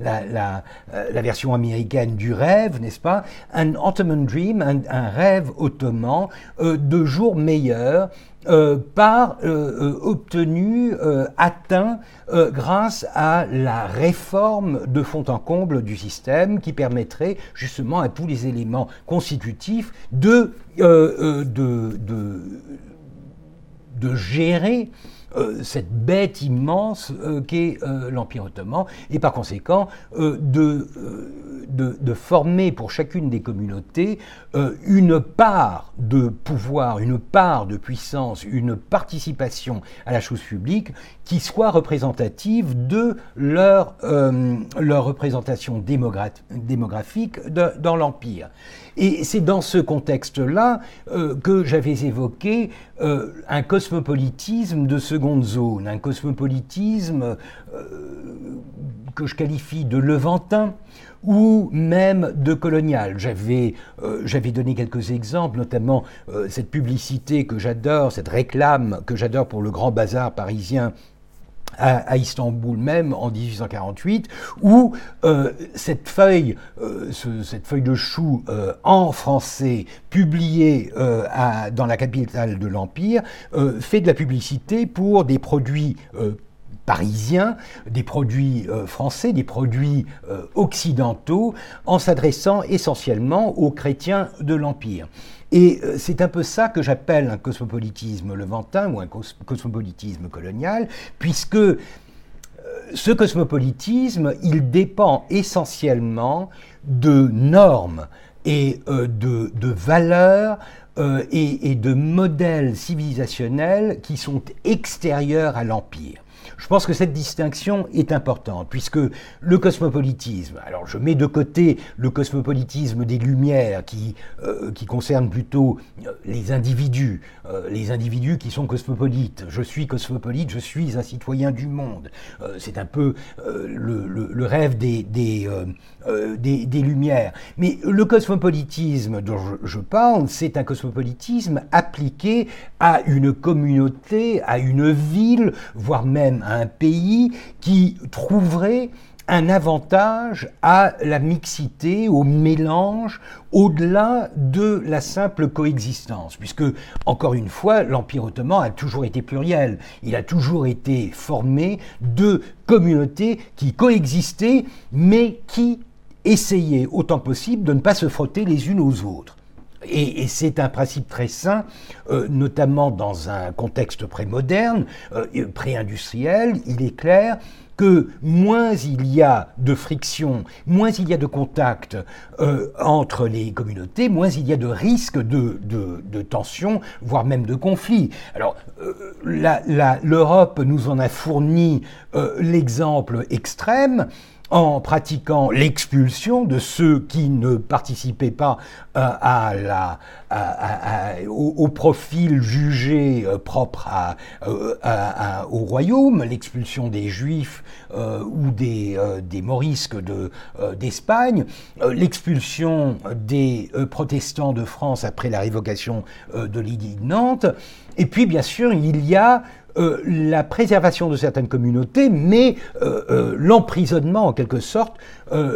la, euh, version américaine du rêve, n'est-ce pas? Un Ottoman Dream, un, rêve ottoman euh, de jours meilleurs euh, par euh, euh, obtenu, atteint grâce à la réforme de fond en comble du système qui permettrait justement à tous les éléments constitutifs de, gérer cette bête immense euh, qu'est euh, l'Empire ottoman, et par conséquent de, former pour chacune des communautés une part de pouvoir, une part de puissance, une participation à la chose publique qui soit représentative de leur, leur représentation démographique dans l'Empire. Et c'est dans ce contexte-là que j'avais évoqué un cosmopolitisme de seconde zone, un cosmopolitisme euh, que je qualifie de levantin ou même de colonial. J'avais euh, donné quelques exemples, notamment euh, cette publicité que j'adore, cette réclame que j'adore pour le grand bazar parisien à, Istanbul même en 1848, où euh, cette feuille, euh, cette feuille de chou euh, en français publiée dans la capitale de l'empire fait de la publicité pour des produits parisiens, des produits français, des produits occidentaux, en s'adressant essentiellement aux chrétiens de l'Empire. Et euh, c'est un peu ça que j'appelle un cosmopolitisme levantin ou un cosmopolitisme colonial, puisque euh, ce cosmopolitisme, il dépend essentiellement de normes et de, valeurs et, de modèles civilisationnels qui sont extérieurs à l'Empire. Je pense que cette distinction est importante, puisque le cosmopolitisme, alors je mets de côté le cosmopolitisme des Lumières, qui, euh, qui concerne plutôt euh, les individus, euh, les individus qui sont cosmopolites. Je suis cosmopolite, je suis un citoyen du monde. C'est un peu le, rêve des, des, des, Lumières. Mais le cosmopolitisme dont je, je parle, c'est un cosmopolitisme appliqué à une communauté, à une ville, voire même un pays qui trouverait un avantage à la mixité, au mélange, au-delà de la simple coexistence, puisque, encore une fois, l'Empire ottoman a toujours été pluriel, il a toujours été formé de communautés qui coexistaient, mais qui essayaient autant possible de ne pas se frotter les unes aux autres. Et, c'est un principe très sain, euh, notamment dans un contexte pré-moderne, euh, pré-industriel. Il est clair que moins il y a de friction, moins il y a de contact euh, entre les communautés, moins il y a de risques de, de, tensions, voire même de conflits. Alors, l'Europe nous en a fourni l'exemple extrême en pratiquant l'expulsion de ceux qui ne participaient pas euh, au, profil jugé euh, propre euh, au royaume, l'expulsion des juifs ou des, des d'Espagne, l'expulsion des protestants de France après la révocation de l'édit de Nantes, et puis bien sûr il y a euh, la préservation de certaines communautés, mais euh, euh, l'emprisonnement en quelque sorte,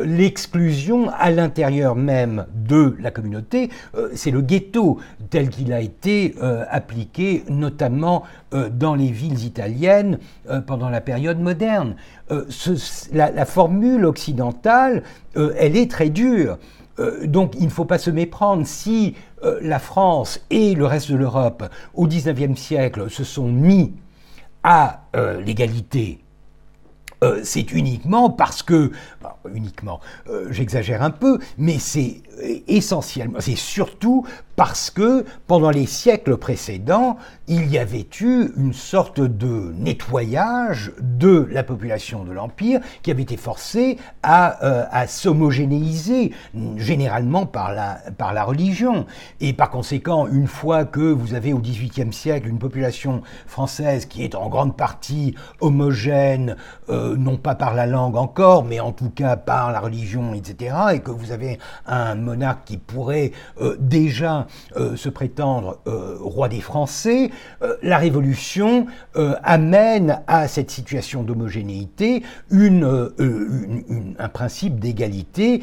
l'exclusion à l'intérieur même de la communauté, c'est le ghetto tel qu'il a été appliqué notamment dans les villes italiennes pendant la période moderne. la, la, formule occidentale, elle est très dure. donc il ne faut pas se méprendre. Si la France et le reste de l'Europe au XIXe siècle se sont mis à euh, l'égalité, euh, c'est uniquement parce que, uniquement, euh, j'exagère un peu, mais c'est essentiellement, c'est surtout parce que pendant les siècles précédents, il y avait eu une sorte de nettoyage de la population de l'Empire qui avait été forcée à, euh, à s'homogénéiser, généralement par la, par la religion. Et par conséquent, une fois que vous avez au XVIIIe siècle une population française qui est en grande partie homogène, euh, non pas par la langue encore, mais en tout cas par la religion, etc., et que vous avez un qui pourrait euh, déjà euh, se prétendre euh, roi des Français, la Révolution amène à cette situation d'homogénéité un principe d'égalité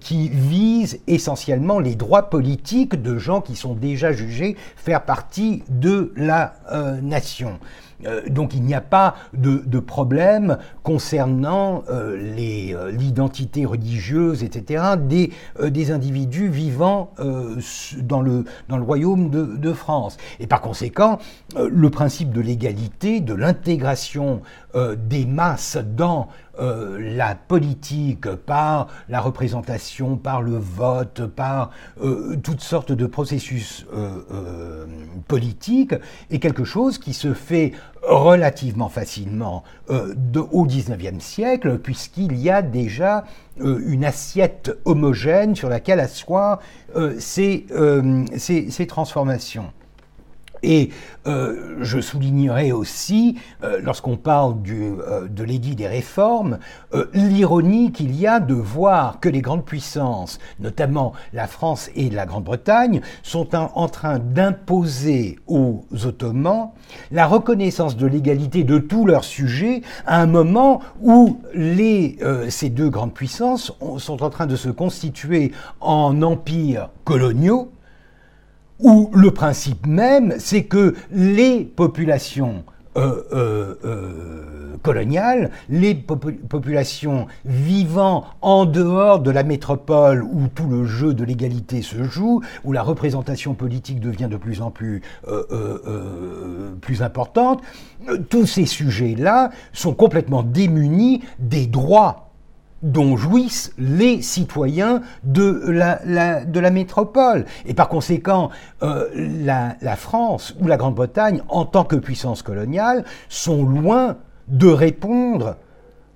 qui vise essentiellement les droits politiques de gens qui sont déjà jugés faire partie de la nation. Euh, donc il n'y a pas de, problème concernant euh, euh, l'identité religieuse, etc., des, individus vivant dans, le, royaume de, France. Et par conséquent, le principe de l'égalité, de l'intégration des masses dans euh, la politique, par la représentation, par le vote, par euh, toutes sortes de processus euh, politiques, est quelque chose qui se fait relativement facilement au XIXe siècle, puisqu'il y a déjà une assiette homogène sur laquelle asseoir ces transformations. Et euh, je soulignerai aussi, euh, lorsqu'on parle euh, de l'édit des réformes, l'ironie qu'il y a de voir que les grandes puissances, notamment la France et la Grande-Bretagne, sont en train d'imposer aux Ottomans la reconnaissance de l'égalité de tous leurs sujets à un moment où ces deux grandes puissances sont en train de se constituer en empires coloniaux où le principe même, c'est que les populations coloniale, les populations vivant en dehors de la métropole où tout le jeu de l'égalité se joue, où la représentation politique devient de plus en plus, plus importante, tous ces sujets-là sont complètement démunis des droits dont jouissent les citoyens de la, métropole. Et par conséquent, euh, la, la, France ou la Grande-Bretagne, en tant que puissance coloniale, sont loin de répondre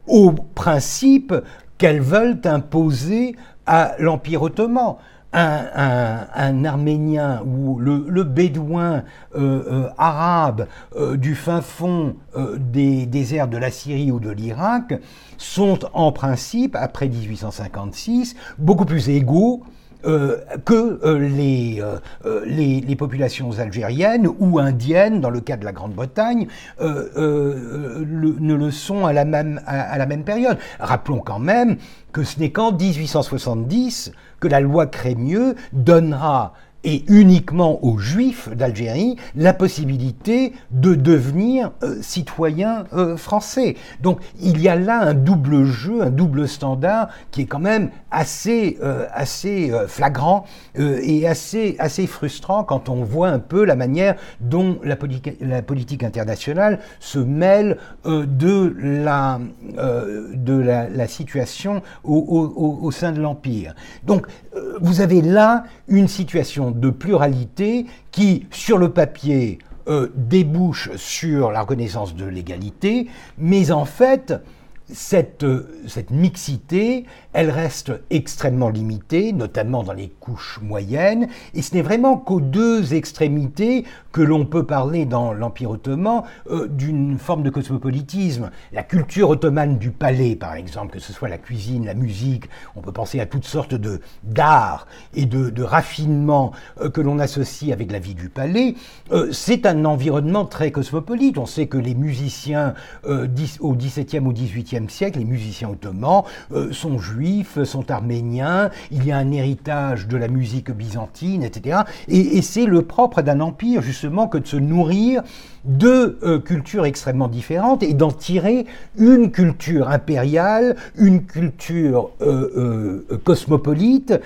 aux principes qu'elles veulent imposer à l'Empire ottoman un, Arménien ou le, Bédouin euh, euh, arabe euh, du fin fond des déserts de la Syrie ou de l'Irak sont en principe, après 1856, beaucoup plus égaux euh, que euh, euh, les, les, populations algériennes ou indiennes, dans le cas de la Grande-Bretagne, ne le sont à la, même, à la même période. Rappelons quand même que ce n'est qu'en 1870 que la loi Crémieux donnera et uniquement aux juifs d'Algérie la possibilité de devenir euh, citoyens euh, français. Donc il y a là un double jeu, un double standard qui est quand même assez, euh, assez flagrant et assez, assez frustrant quand on voit un peu la manière dont la, politique internationale se mêle de, la, de la, situation au, au, sein de l'Empire. Donc vous avez là une situation de pluralité qui, sur le papier, euh, débouche sur la reconnaissance de l'égalité, mais en fait, cette, euh, cette, mixité, elle reste extrêmement limitée, notamment dans les couches moyennes, et ce n'est vraiment qu'aux deux extrémités que l'on peut parler dans l'Empire ottoman euh, d'une forme de cosmopolitisme. La culture ottomane du palais, par exemple, que ce soit la cuisine, la musique, on peut penser à toutes sortes de d'art et de, de raffinement euh, que l'on associe avec la vie du palais, c'est un environnement très cosmopolite. On sait que les musiciens au XVIIe ou XVIIIe siècle, les musiciens ottomans euh, sont juifs, sont arméniens, il y a un héritage de la musique byzantine, etc. Et, et c'est le propre d'un empire, justement, que de se nourrir deux euh, cultures extrêmement différentes et d'en tirer une culture impériale, une culture euh, euh, cosmopolite,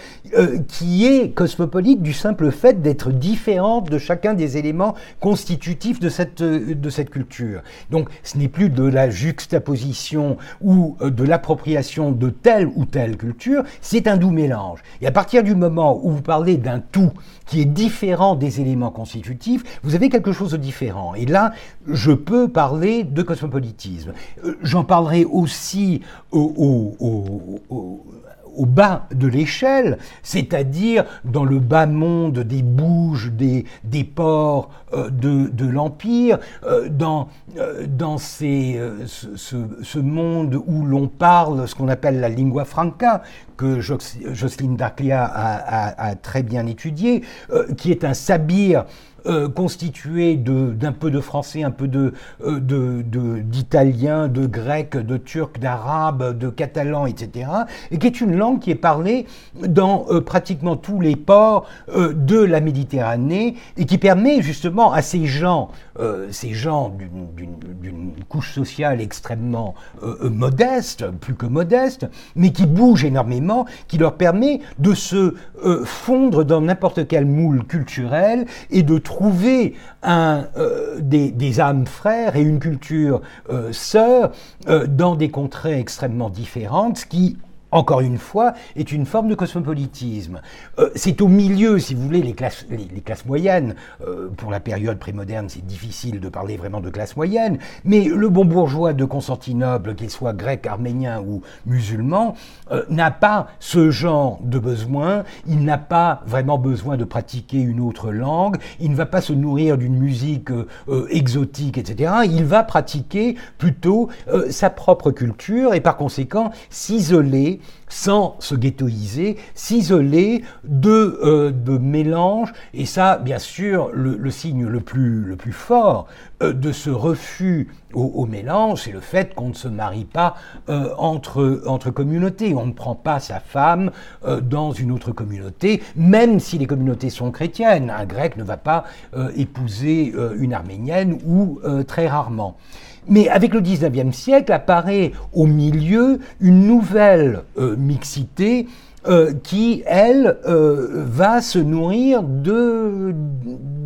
qui est cosmopolite du simple fait d'être différente de chacun des éléments constitutifs de cette, de cette culture. Donc ce n'est plus de la juxtaposition ou de l'appropriation de telle ou telle culture, c'est un doux mélange. Et à partir du moment où vous parlez d'un tout qui est différent des éléments constitutifs, vous avez quelque chose de différent. Et là, je peux parler de cosmopolitisme. Euh, j'en parlerai aussi au, au bas de l'échelle, c'est-à-dire dans le bas monde des bouges, des, ports euh, de, l'Empire, euh, dans, euh, dans ce, monde où l'on parle ce qu'on appelle la lingua franca, que Jocelyne Darclia a, très bien étudié, qui est un sabir euh, constitué d'un peu de français, un peu de d'italien, de, de, grec, de turc, d'arabe, de catalan, etc. Et qui est une langue qui est parlée dans euh, pratiquement tous les ports euh, de la Méditerranée et qui permet justement à ces gens, ces gens d'une couche sociale extrêmement modeste, plus que modeste, mais qui bougent énormément, qui leur permet de se fondre dans n'importe quel moule culturel et de trouver un, euh, des, âmes frères et une culture euh, sœur euh, dans des contrées extrêmement différentes, ce qui encore une fois, est une forme de cosmopolitisme. Euh, c'est au milieu, si vous voulez, les classes, les, classes moyennes. Euh, pour la période prémoderne, c'est difficile de parler vraiment de classe moyenne, mais le bon bourgeois de Constantinople, qu'il soit grec, arménien ou musulman, euh, n'a pas ce genre de besoin, il n'a pas vraiment besoin de pratiquer une autre langue, il ne va pas se nourrir d'une musique exotique, etc. Il va pratiquer plutôt sa propre culture et par conséquent s'isoler sans se ghettoiser, s'isoler de, de mélange, et ça, bien sûr, le, signe le plus, fort de ce refus au, mélange, c'est le fait qu'on ne se marie pas entre, entre communautés. On ne prend pas sa femme dans une autre communauté, même si les communautés sont chrétiennes. Un grec ne va pas épouser une arménienne ou très rarement. Mais avec le 19e siècle apparaît au milieu une nouvelle euh, mixité euh, qui, elle, euh, va se nourrir de,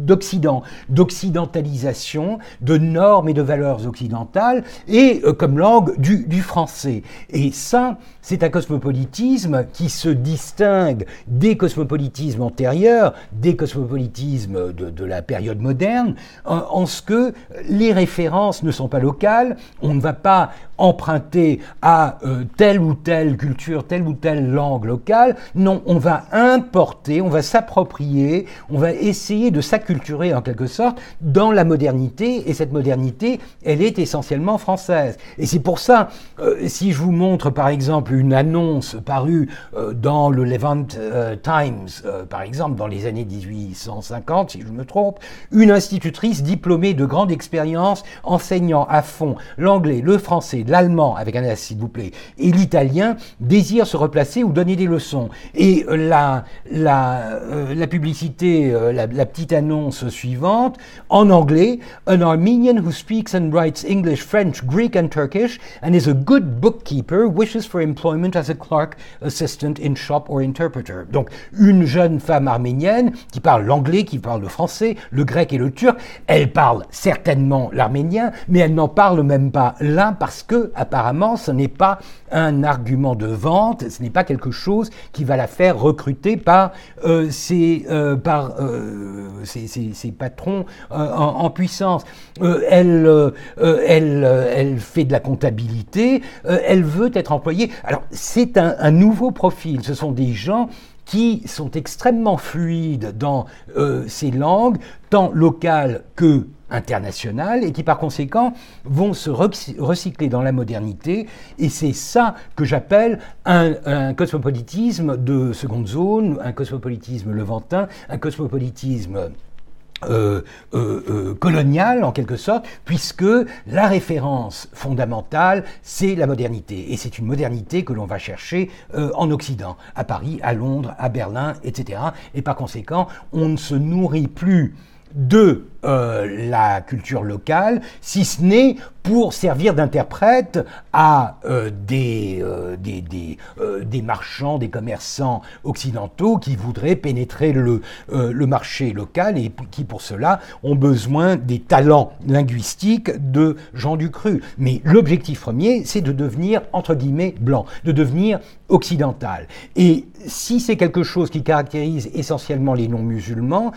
d'Occident, d'occidentalisation, de normes et de valeurs occidentales, et euh, comme langue du, du, français. Et ça, c'est un cosmopolitisme qui se distingue des cosmopolitismes antérieurs, des cosmopolitismes de, de la période moderne, en, en, ce que les références ne sont pas locales, on ne va pas emprunter à telle ou telle culture, telle ou telle langue locale, non, on va importer, on va s'approprier, on va essayer de s'acculturer en quelque sorte dans la modernité, et cette modernité, elle est essentiellement française. Et c'est pour ça, euh, si je vous montre par exemple une annonce parue euh, dans le Levant euh, Times, par exemple dans les années 1850, si je me trompe, une institutrice diplômée de grande expérience enseignant à fond l'anglais, le français, l'allemand, avec un S s'il vous plaît, et l'italien, désire se replacer ou donner des leçons et euh, la, la, euh, la publicité, euh, la, petite annonce suivante, en anglais, An Armenian who speaks and writes English, French, Greek and Turkish and is a good bookkeeper wishes for employment as a clerk, assistant in shop or interpreter. Donc, une jeune femme arménienne qui parle l'anglais, qui parle le français, le grec et le turc, elle parle certainement l'arménien, mais elle n'en parle même pas l'un parce que, apparemment, ce n'est pas un argument de vente, ce n'est pas quelque chose qui va la faire recruter par euh, ses, euh, euh, ses, patrons en, puissance. elle, fait de la comptabilité, elle veut être employée. Alors c'est un, un nouveau profil, ce sont des gens qui sont extrêmement fluides dans ces langues, tant locales que internationales et qui par conséquent vont se recycler dans la modernité et c'est ça que j'appelle un, cosmopolitisme de seconde zone, un cosmopolitisme levantin, un cosmopolitisme euh, euh, euh, colonial en quelque sorte, puisque la référence fondamentale, c'est la modernité. Et c'est une modernité que l'on va chercher en Occident, à Paris, à Londres, à Berlin, etc. Et par conséquent, on ne se nourrit plus de euh, la culture locale, si ce n'est pour servir d'interprète à euh, des, euh, des, marchands, des commerçants occidentaux qui voudraient pénétrer le, le marché local et qui pour cela ont besoin des talents linguistiques de Jean Ducru. Mais l'objectif premier, c'est de devenir, entre guillemets, blanc, de devenir occidental. Et si c'est quelque chose qui caractérise essentiellement les non-musulmans,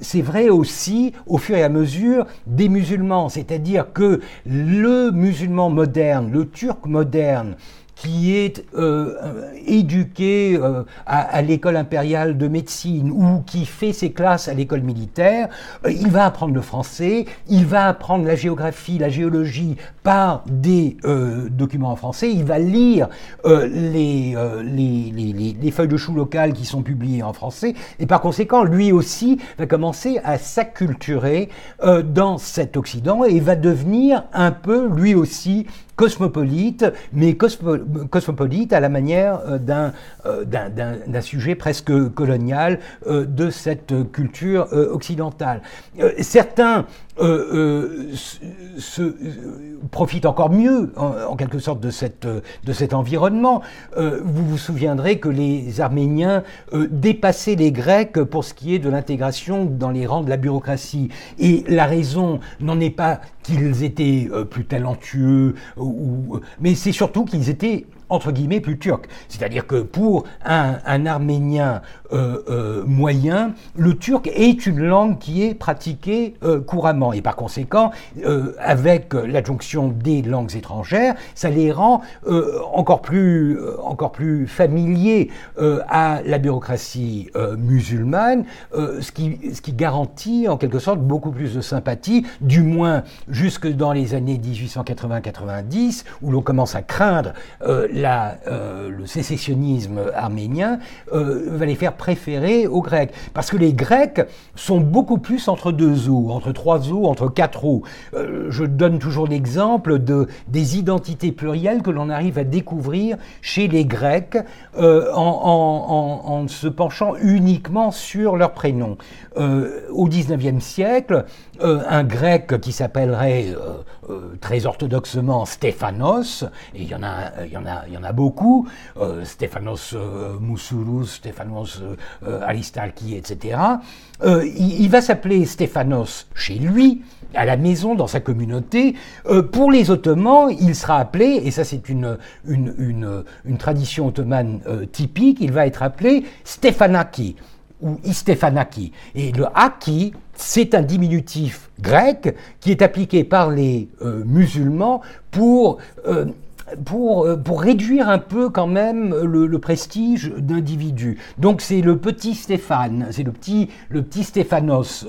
c'est vrai aussi au fur et à mesure des musulmans. C'est-à-dire que le musulman moderne, le turc moderne, qui est euh, éduqué euh, à, l'école impériale de médecine ou qui fait ses classes à l'école militaire, euh, il va apprendre le français, il va apprendre la géographie, la géologie par des documents en français, il va lire les, les, les, feuilles de chou locales qui sont publiées en français, et par conséquent, lui aussi va commencer à s'acculturer dans cet Occident et va devenir un peu, lui aussi, cosmopolite, mais cosmopolite à la manière euh, euh, d'un sujet presque colonial euh, de cette culture occidentale. certains se, profitent encore mieux, en, quelque sorte, de, cette, de cet environnement. vous vous souviendrez que les Arméniens dépassaient les Grecs pour ce qui est de l'intégration dans les rangs de la bureaucratie. Et la raison n'en est pas qu'ils étaient plus talentueux mais c'est surtout qu'ils étaient entre guillemets plus turc. C'est-à-dire que pour un, Arménien euh, euh, moyen, le turc est une langue qui est pratiquée euh, couramment. Et par conséquent, avec l'adjonction des langues étrangères, ça les rend encore, plus, encore plus familiers à la bureaucratie musulmane, ce, qui, ce qui garantit en quelque sorte beaucoup plus de sympathie, du moins jusque dans les années 1880-90, où l'on commence à craindre le sécessionnisme arménien va les faire préférer aux Grecs. Parce que les Grecs sont beaucoup plus entre deux eaux, entre trois eaux, entre quatre eaux. je donne toujours l'exemple de, des identités plurielles que l'on arrive à découvrir chez les Grecs en, se penchant uniquement sur leur prénom. au XIXe siècle, un grec qui s'appellerait très orthodoxement Stéphanos, et il y en a, y y en a beaucoup, euh, Stéphanos euh, Moussoulous, Stéphanos euh, Aristarchi, etc. Il, va s'appeler Stéphanos chez lui, à la maison, dans sa communauté. pour les Ottomans, il sera appelé, et ça c'est une, une, une, une, tradition ottomane typique, il va être appelé Stéphanaki ou Istéphanaki. Et le Haki, c'est un diminutif grec qui est appliqué par les euh, musulmans pour euh, pour, euh, pour, réduire un peu quand même le, prestige d'individus. Donc c'est le petit Stéphane, c'est le petit, le petit Stéphanos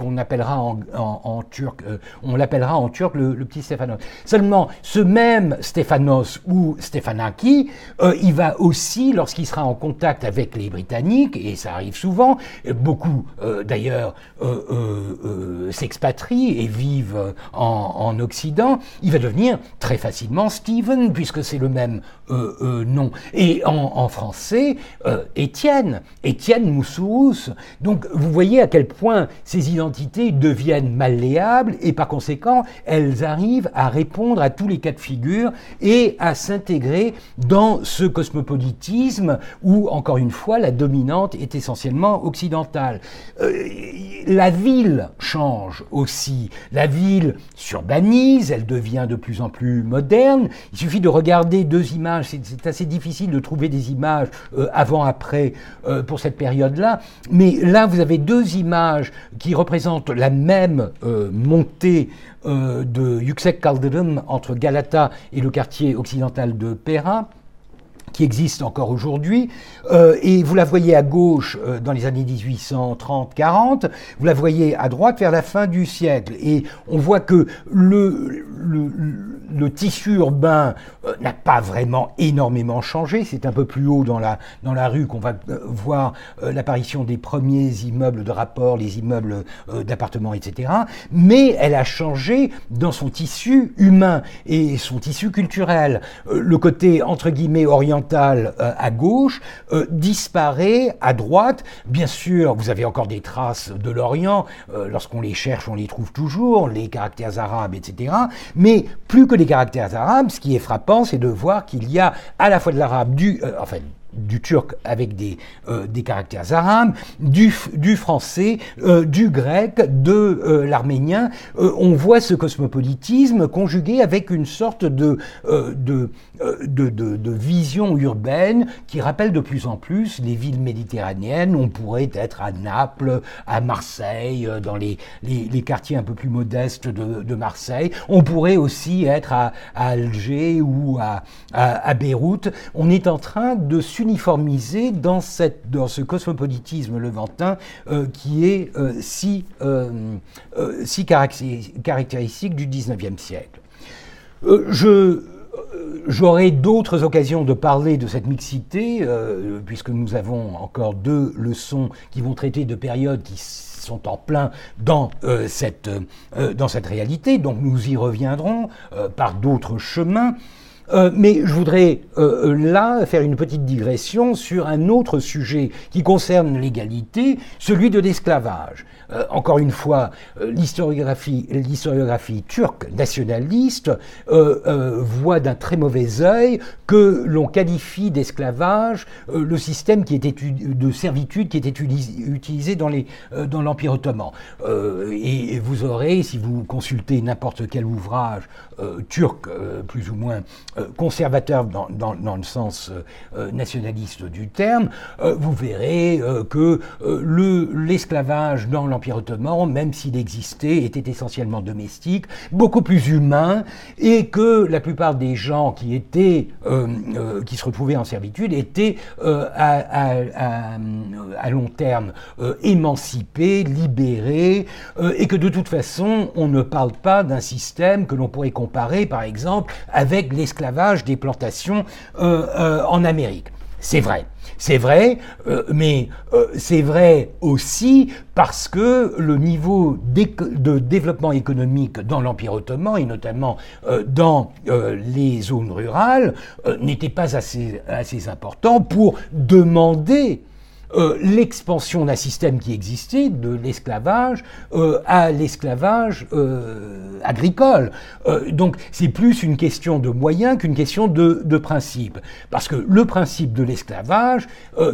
qu'on en, turc, euh, on l'appellera en turc le, petit Stéphanos. Seulement, ce même Stéphanos ou Stéphanaki, euh, il va aussi, lorsqu'il sera en contact avec les Britanniques, et ça arrive souvent, beaucoup euh, d'ailleurs s'expatrient et vivent en, Occident, il va devenir très facilement Stephen, puisque c'est le même nom. Et en, français, Étienne, Étienne Moussous. Donc vous voyez à quel point ces identités deviennent malléables et par conséquent, elles arrivent à répondre à tous les cas de figure et à s'intégrer dans ce cosmopolitisme où, encore une fois, la dominante est essentiellement occidentale. Euh, la ville change aussi. La ville s'urbanise, elle devient de plus en plus moderne. Il suffit de regarder deux images. C'est assez difficile de trouver des images euh, avant-après euh, pour cette période-là. Mais là, vous avez deux images qui représentent présente la même euh, montée de Yüksek Kaldırım entre Galata et le quartier occidental de Pera qui existe encore aujourd'hui, euh, et vous la voyez à gauche dans les années 1830-40, vous la voyez à droite vers la fin du siècle, et on voit que le, le, tissu urbain euh, n'a pas vraiment énormément changé. C'est un peu plus haut dans la, dans la rue qu'on va euh, voir euh, l'apparition des premiers immeubles de rapport, les immeubles d'appartements, etc. Mais elle a changé dans son tissu humain et son tissu culturel. le côté, entre guillemets, oriental à gauche disparaît à droite. Bien sûr, vous avez encore des traces de l'Orient. Lorsqu'on les cherche, on les trouve toujours, les caractères arabes, etc. Mais plus que les caractères arabes, ce qui est frappant, c'est de voir qu'il y a à la fois de l'arabe, du, euh, enfin, du turc avec des, euh, des caractères arabes, du, français, euh, du grec, de l'arménien. on voit ce cosmopolitisme conjugué avec une sorte de euh, de, de, vision urbaine qui rappelle de plus en plus les villes méditerranéennes. On pourrait être à Naples, à Marseille, euh, dans les, les, quartiers un peu plus modestes de, de, Marseille. On pourrait aussi être à, Alger ou à, à, Beyrouth. On est en train de s'uniformiser dans, cette, dans ce cosmopolitisme levantin euh, qui est si, si caractéristique du 19e siècle. je J'aurai d'autres occasions de parler de cette mixité, euh, puisque nous avons encore deux leçons qui vont traiter de périodes qui sont en plein dans, euh, cette, euh, dans cette réalité, donc nous y reviendrons par d'autres chemins. Mais je voudrais là faire une petite digression sur un autre sujet qui concerne l'égalité, celui de l'esclavage. Euh, encore une fois, euh, l'historiographie, turque nationaliste euh, voit d'un très mauvais œil que l'on qualifie d'esclavage le système qui était de servitude qui était utilisé dans l'Empire ottoman. Et, vous aurez, si vous consultez n'importe quel ouvrage turc plus ou moins conservateur dans, dans, dans, le sens nationaliste du terme, vous verrez que le, l'esclavage dans l'Empire ottoman, même s'il existait, était essentiellement domestique, beaucoup plus humain, et que la plupart des gens qui étaient, euh, euh, qui se retrouvaient en servitude étaient euh, à, long terme émancipés, libérés, et que de toute façon, on ne parle pas d'un système que l'on pourrait comparer, par exemple, avec l'esclavage des plantations en Amérique. C'est vrai. C'est vrai, euh, mais euh, c'est vrai aussi parce que le niveau de développement économique dans l'Empire ottoman, et notamment euh, dans les zones rurales, n'était pas assez important pour demander euh, l'expansion d'un système qui existait, de l'esclavage, euh, à l'esclavage euh, agricole. donc c'est plus une question de moyens qu'une question de, de, principe. Parce que le principe de l'esclavage,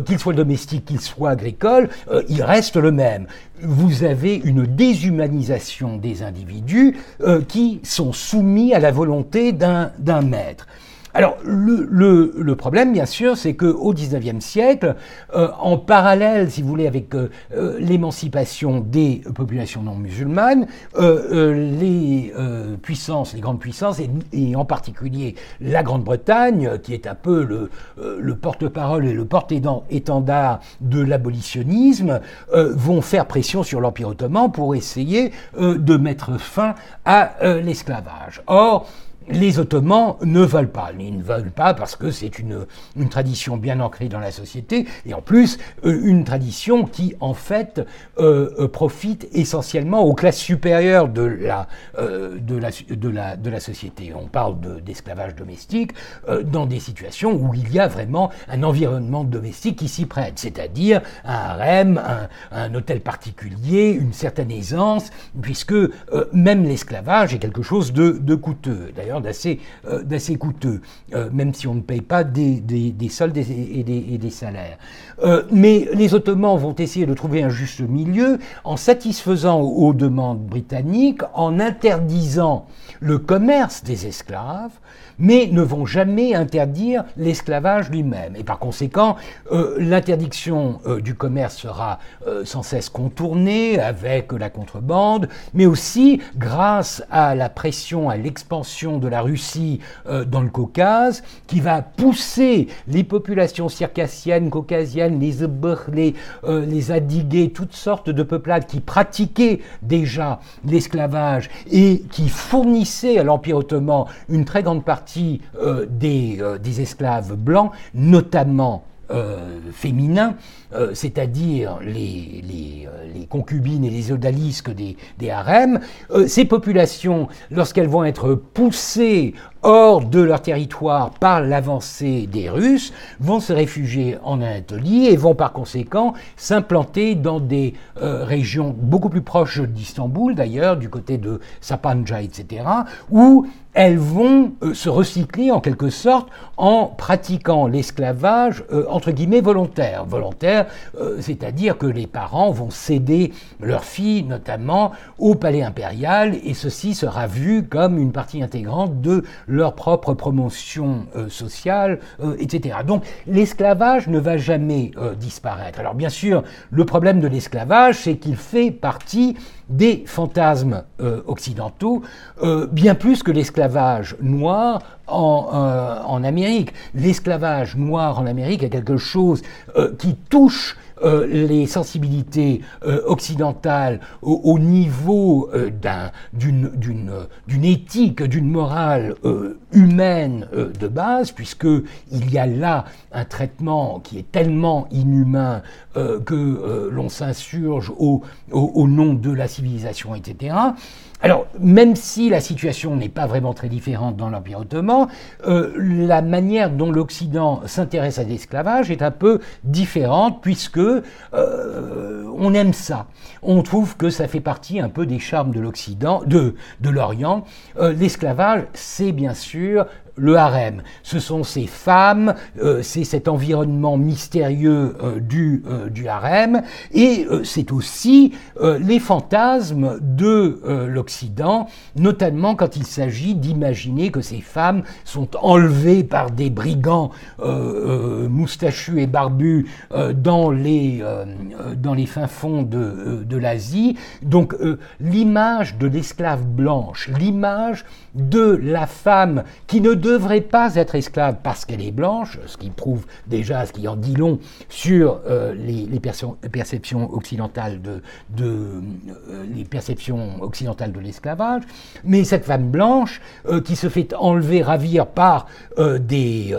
qu'il soit domestique, qu'il soit agricole, il reste le même. Vous avez une déshumanisation des individus qui sont soumis à la volonté d'un maître. Alors, le, problème, bien sûr, c'est qu'au XIXe siècle, euh, en parallèle, si vous voulez, avec euh, euh, l'émancipation des populations non musulmanes, les puissances, les grandes puissances, et, en particulier la Grande-Bretagne, qui est un peu le, le porte-parole et le porte-étendard de l'abolitionnisme, vont faire pression sur l'Empire ottoman pour essayer de mettre fin à l'esclavage. Or, les Ottomans ne veulent pas. Ils ne veulent pas parce que c'est une, tradition bien ancrée dans la société et en plus euh, une tradition qui en fait euh, euh, profite essentiellement aux classes supérieures de la, de la, de la, de la société. On parle d'esclavage domestique dans des situations où il y a vraiment un environnement domestique qui s'y prête, c'est-à-dire un harem, un, un, hôtel particulier, une certaine aisance, puisque même l'esclavage est quelque chose de, de coûteux. D'ailleurs, euh, d'assez coûteux, euh, même si on ne paye pas des, soldes et des, salaires. Euh, mais les Ottomans vont essayer de trouver un juste milieu en satisfaisant aux demandes britanniques, en interdisant le commerce des esclaves, mais ne vont jamais interdire l'esclavage lui-même. Et par conséquent, euh, l'interdiction euh, du commerce sera euh, sans cesse contournée avec la contrebande, mais aussi grâce à la pression, à l'expansion de la Russie dans le Caucase, qui va pousser les populations circassiennes, caucasiennes, les les, les Adigués, toutes sortes de peuplades qui pratiquaient déjà l'esclavage et qui fournissaient à l'Empire ottoman une très grande partie euh, des, euh, des, esclaves blancs, notamment euh, féminins, c'est-à-dire les, concubines et les odalisques des, des harems, ces populations, lorsqu'elles vont être poussées hors de leur territoire par l'avancée des Russes, vont se réfugier en Anatolie et vont par conséquent s'implanter dans des régions beaucoup plus proches d'Istanbul, d'ailleurs, du côté de Sapanca, etc., où elles vont euh, se recycler en quelque sorte en pratiquant l'esclavage euh, entre guillemets volontaire. Volontaire, euh, c'est-à-dire que les parents vont céder leurs filles notamment au palais impérial et ceci sera vu comme une partie intégrante de leur propre promotion sociale, etc. Donc l'esclavage ne va jamais disparaître. Alors bien sûr, le problème de l'esclavage, c'est qu'il fait partie des fantasmes occidentaux, bien plus que l'esclavage l'esclavage noir en, euh, en Amérique. L'esclavage noir en Amérique est quelque chose euh, qui touche euh, les sensibilités occidentales au, niveau d'une éthique, d'une morale humaine de base, puisque il y a là un traitement qui est tellement inhumain que l'on s'insurge au, nom de la civilisation, etc. Alors, même si la situation n'est pas vraiment très différente dans l'Empire ottoman, euh, la manière dont l'Occident s'intéresse à l'esclavage est un peu différente puisque euh, on aime ça. On trouve que ça fait partie un peu des charmes de l'Occident, de, de l'Orient. Euh, l'esclavage, c'est bien sûr le harem. Ce sont ces femmes, euh, c'est cet environnement mystérieux euh, du, euh, du harem, et c'est aussi les fantasmes de l'Occident, notamment quand il s'agit d'imaginer que ces femmes sont enlevées par des brigands moustachus et barbus dans, les, dans les fins fonds de, de l'Asie. Donc l'image de l'esclave blanche, l'image de la femme qui ne devrait pas être esclave parce qu'elle est blanche, ce qui prouve déjà, ce qui en dit long sur les, perceptions occidentales de, les perceptions occidentales de l'esclavage, mais cette femme blanche qui se fait enlever, ravir par des,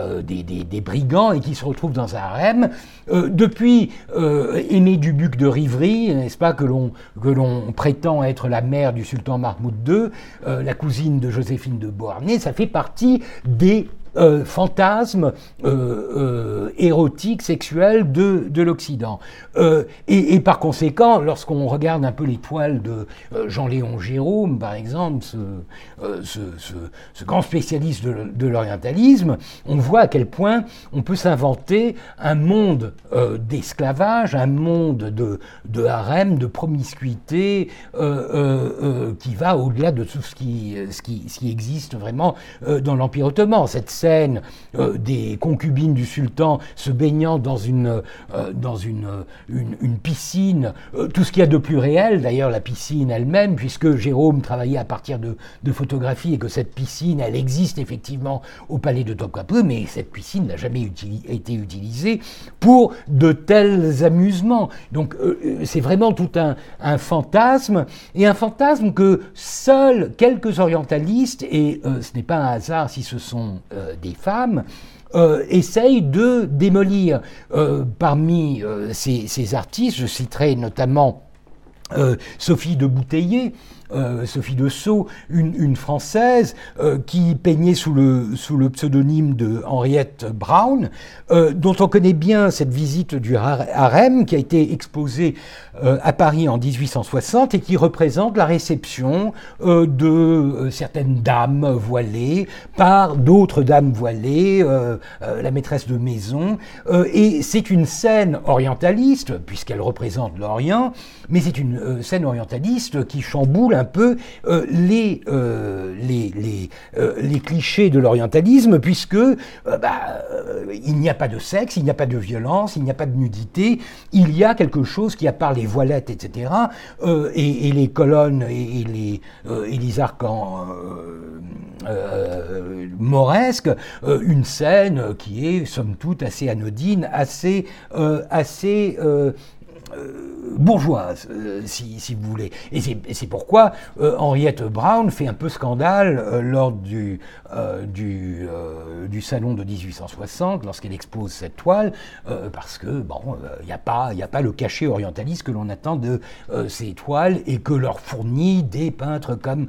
brigands et qui se retrouve dans un harem, depuis Aimée Dubuc de Rivry, n'est-ce pas, que l'on prétend être la mère du sultan Mahmoud II, la cousine de Joséphine de Beauharnais, ça fait partie des euh, fantasme euh, euh, érotique, de, de l'Occident. Et, par conséquent, lorsqu'on regarde un peu les toiles de Jean-Léon Jérôme, par exemple, ce, ce, grand spécialiste de, l'orientalisme, on voit à quel point on peut s'inventer un monde d'esclavage, un monde de, de harem, de promiscuité, qui va au-delà de tout ce qui, ce qui, ce qui existe vraiment dans l'Empire ottoman. Cette scène euh, des concubines du sultan se baignant dans une, euh, dans une, une, piscine, euh, tout ce qu'il y a de plus réel, d'ailleurs la piscine elle-même, puisque Jérôme travaillait à partir de, de photographies et que cette piscine, elle existe effectivement au palais de Topkapi, mais cette piscine n'a jamais été utilisée pour de tels amusements. Donc c'est vraiment tout un, un, fantasme, et un fantasme que seuls quelques orientalistes, et ce n'est pas un hasard si ce sont des femmes, euh, essayent de démolir. Euh, parmi euh, ces, artistes, je citerai notamment Sophie de Bouteiller, euh, Sophie de Sceaux, une, Française euh, qui peignait sous le, pseudonyme de Henriette Brown, euh, dont on connaît bien cette visite du harem qui a été exposée à Paris en 1860 et qui représente la réception de certaines dames voilées par d'autres dames voilées, la maîtresse de maison. et c'est une scène orientaliste, puisqu'elle représente l'Orient, mais c'est une scène orientaliste qui chamboule un peu euh, les, euh, les, les, euh, les, clichés de l'orientalisme, puisque bah, il n'y a pas de sexe, il n'y a pas de violence, il n'y a pas de nudité, il y a quelque chose qui, à part les voilettes, etc., et, les colonnes et, les, et les arcs en, mauresques, une scène qui est, somme toute, assez anodine, assez, assez bourgeoise, euh, si, vous voulez. Et c'est pourquoi euh, Henriette Brown fait un peu scandale euh, lors du, salon de 1860, lorsqu'elle expose cette toile, parce que, bon, il n'y a, pas, a pas le cachet orientaliste que l'on attend de ces toiles et que leur fournit des peintres comme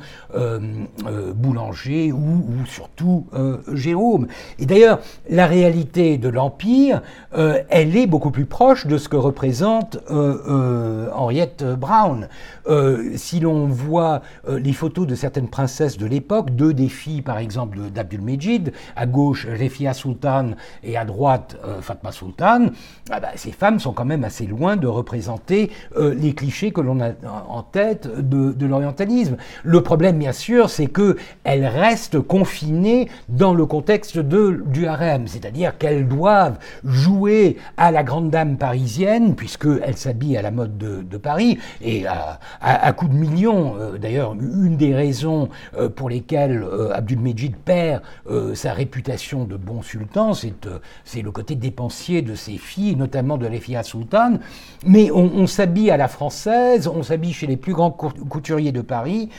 Boulanger ou, ou surtout Jérôme. Et d'ailleurs, la réalité de l'Empire, elle est beaucoup plus proche de ce que représente euh, Henriette Brown. Euh, si l'on voit euh, les photos de certaines princesses de l'époque, deux des filles par exemple d'Abdul Mejid, à gauche Refia Sultan et à droite Fatma Sultan, ah bah, ces femmes sont quand même assez loin de représenter les clichés que l'on a en tête de, l'orientalisme. Le problème bien sûr c'est qu'elles restent confinées dans le contexte du harem, c'est-à-dire qu'elles doivent jouer à la grande dame parisienne, puisqu'elles s'habillent à la mode de, Paris, et à, coups de millions. Euh, d'ailleurs, une des raisons euh, pour lesquelles euh, Abdul-Mejid perd sa réputation de bon sultan, c'est le côté dépensier de ses filles, notamment de l'Efia Sultan. Mais on, s'habille à la française, on s'habille chez les plus grands couturiers de Paris,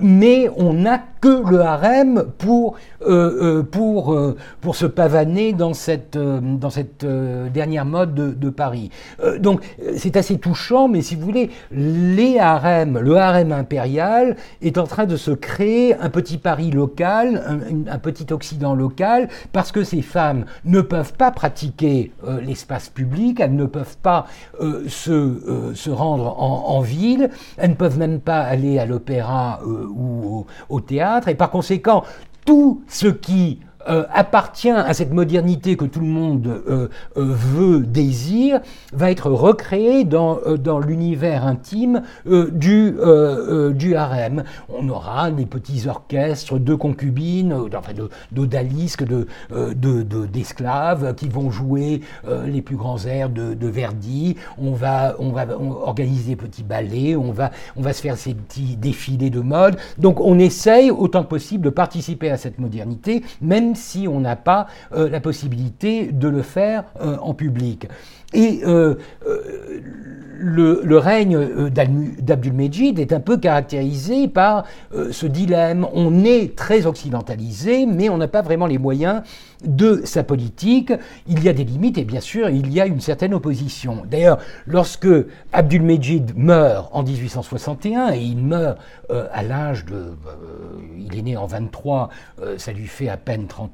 mais on n'a que le harem pour, se pavaner dans cette, dans cette dernière mode de, de Paris. donc c'est assez touchant, mais si vous voulez, les harems, le harem impérial est en train de se créer un petit Paris local, un, petit Occident local, parce que ces femmes ne peuvent pas pratiquer euh, l'espace public, elles ne peuvent pas euh, se, euh, se, rendre en, ville, elles ne peuvent même pas aller à l'opéra ou au, théâtre, et par conséquent, tout ce qui euh, appartient à cette modernité que tout le monde euh, euh, veut, désire, va être recréé dans, dans l'univers intime du, du harem. On aura des petits orchestres de concubines, enfin d'odalisques, de, d'esclaves de, qui vont jouer les plus grands airs de, de Verdi. On va, on va organiser des petits ballets, on va, on va se faire ces petits défilés de mode. Donc on essaye autant que possible de participer à cette modernité, même si on n'a pas la possibilité de le faire en public. Et le, règne euh, d'Abdul-Mejid est un peu caractérisé par euh, ce dilemme. On est très occidentalisé, mais on n'a pas vraiment les moyens de sa politique. Il y a des limites et bien sûr, il y a une certaine opposition. D'ailleurs, lorsque Abdul-Mejid meurt en 1861, et il meurt euh, à l'âge de... il est né en 23, ça lui fait à peine 30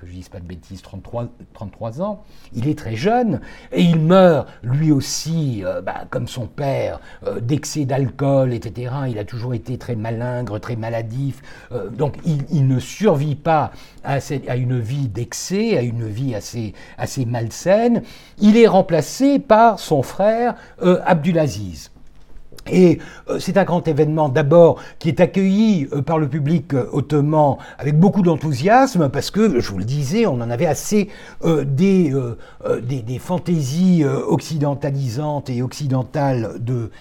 que je dise pas de bêtises, 33, 33 ans. Il est très jeune et il meurt lui aussi, euh, bah, comme son père, euh, d'excès d'alcool, etc. Il a toujours été très malingre, très maladif. Euh, donc il, ne survit pas à, à une vie d'excès, à une vie assez, assez malsaine. Il est remplacé par son frère Abdulaziz. Et euh, c'est un grand événement d'abord qui est accueilli euh, par le public euh, ottoman avec beaucoup d'enthousiasme parce que, je vous le disais, on en avait assez des, des, fantaisies occidentalisantes et occidentales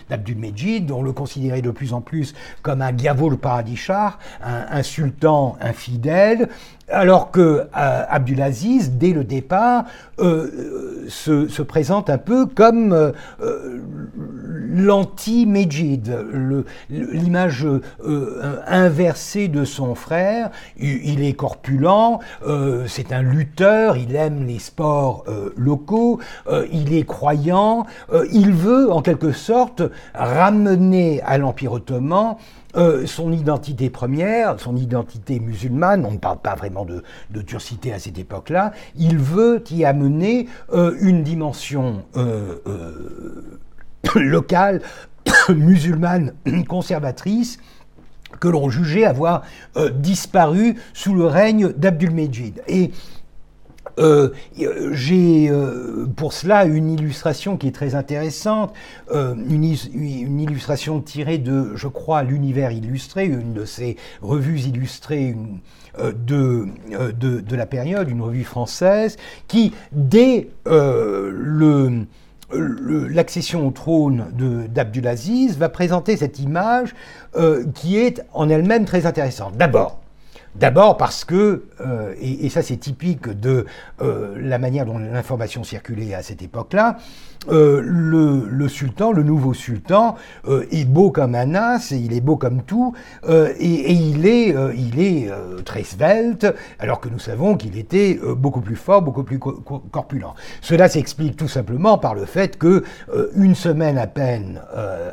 d'Abdul-Mejid. On le considérait de plus en plus comme un Giavol Paradishar, un, un sultan infidèle, alors que Abdulaziz, dès le départ, se, présente un peu comme l'anti-Mejid, l'image euh, inversée de son frère. Il, est corpulent, euh, c'est un lutteur, il aime les sports euh, locaux, il est croyant, il veut en quelque sorte ramener à l'Empire ottoman son identité première, son identité musulmane, on ne parle pas vraiment de, de turcité à cette époque-là, il veut y amener une dimension locale, musulmane, conservatrice, que l'on jugeait avoir euh, disparu sous le règne d'Abdul-Mejid. Et euh, j'ai euh, pour cela une illustration qui est très intéressante, une, illustration tirée de, je crois, l'univers illustré, une de ces revues illustrées de, de, la période, une revue française, qui, dès l'accession au trône d'Abdulaziz va présenter cette image euh, qui est en elle-même très intéressante. D'abord, D'abord parce que, euh, et, ça c'est typique de euh, la manière dont l'information circulait à cette époque-là, euh, le, sultan, le nouveau sultan, euh, est beau comme un as, il est beau comme tout, euh, et, il est, il est très svelte, alors que nous savons qu'il était beaucoup plus fort, beaucoup plus corpulent. Cela s'explique tout simplement par le fait que une semaine à peine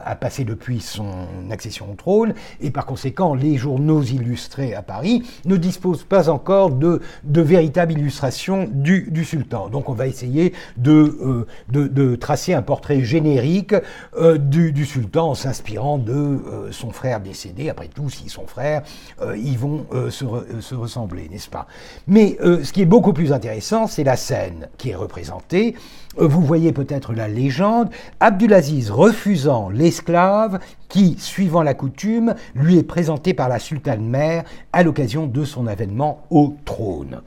a passé depuis son accession au trône, et par conséquent, les journaux illustrés à Paris ne disposent pas encore de, de véritables illustrations du, du sultan. Donc on va essayer de, de, de tracer un portrait générique euh, du, sultan en s'inspirant de euh, son frère décédé. Après tout, si son frère, euh, ils vont se, ressembler, n'est-ce pas? Mais ce qui est beaucoup plus intéressant, c'est la scène qui est représentée. Vous voyez peut-être la légende, Abdulaziz refusant l'esclave qui, suivant la coutume, lui est présenté par la sultane mère à l'occasion de son avènement au trône.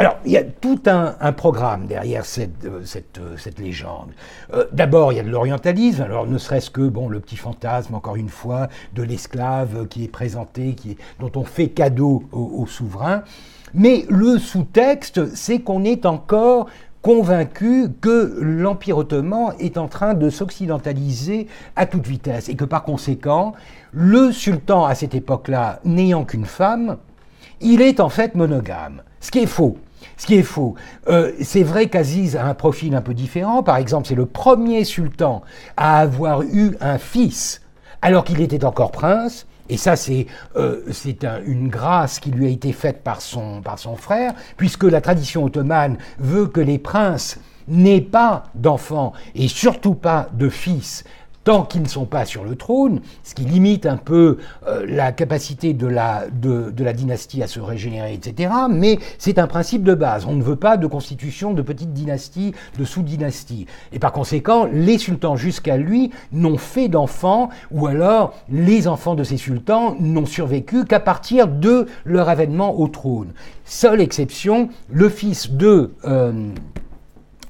Alors, il y a tout un, programme derrière cette, euh, euh, légende. Euh, d'abord, il y a de l'orientalisme, alors ne serait-ce que bon, le petit fantasme, encore une fois, de l'esclave qui est présenté, dont on fait cadeau au, au souverain. Mais le sous-texte, c'est qu'on est encore convaincu que l'Empire ottoman est en train de s'occidentaliser à toute vitesse et que par conséquent, le sultan à cette époque-là, n'ayant qu'une femme, il est en fait monogame. Ce qui est faux. Ce qui est faux. Euh, c'est vrai qu'Aziz a un profil un peu différent. Par exemple, c'est le premier sultan à avoir eu un fils alors qu'il était encore prince. Et ça, c'est euh, une grâce qui lui a été faite par son, par son frère, puisque la tradition ottomane veut que les princes n'aient pas d'enfants et surtout pas de fils tant qu'ils ne sont pas sur le trône, ce qui limite un peu euh, la capacité de la, dynastie à se régénérer, etc. Mais c'est un principe de base. On ne veut pas de constitution de petites dynasties, de sous-dynasties. Et par conséquent, les sultans jusqu'à lui n'ont fait d'enfants, ou alors les enfants de ces sultans n'ont survécu qu'à partir de leur avènement au trône. Seule exception, le fils de... Euh,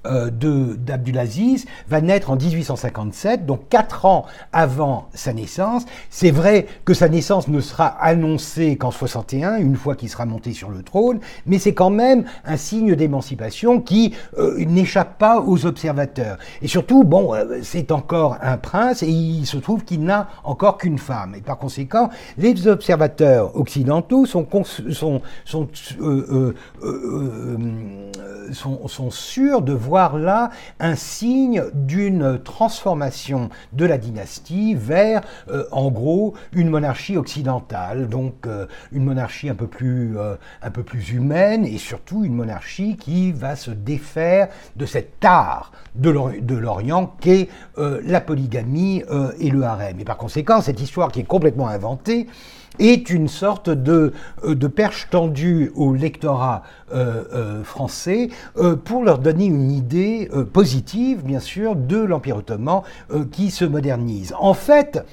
d'Abdulaziz va naître en 1857, donc quatre ans avant sa naissance. C'est vrai que sa naissance ne sera annoncée qu'en 61, une fois qu'il sera monté sur le trône, mais c'est quand même un signe d'émancipation qui n'échappe pas aux observateurs. Et surtout, bon, c'est encore un prince et il se trouve qu'il n'a encore qu'une femme. Et par conséquent, les observateurs occidentaux sont, euh, euh, euh, sont, sont, sûrs de voir là un signe d'une transformation de la dynastie vers, en gros, une monarchie occidentale, donc une monarchie un peu, plus, un peu plus humaine et surtout une monarchie qui va se défaire de cet art de l'Orient qu'est la polygamie et le harem. Et par conséquent, cette histoire qui est complètement inventée, est une sorte de, euh, de perche tendue au lectorat euh, euh, français pour leur donner une idée positive, bien sûr, de l'Empire ottoman qui se modernise. En fait,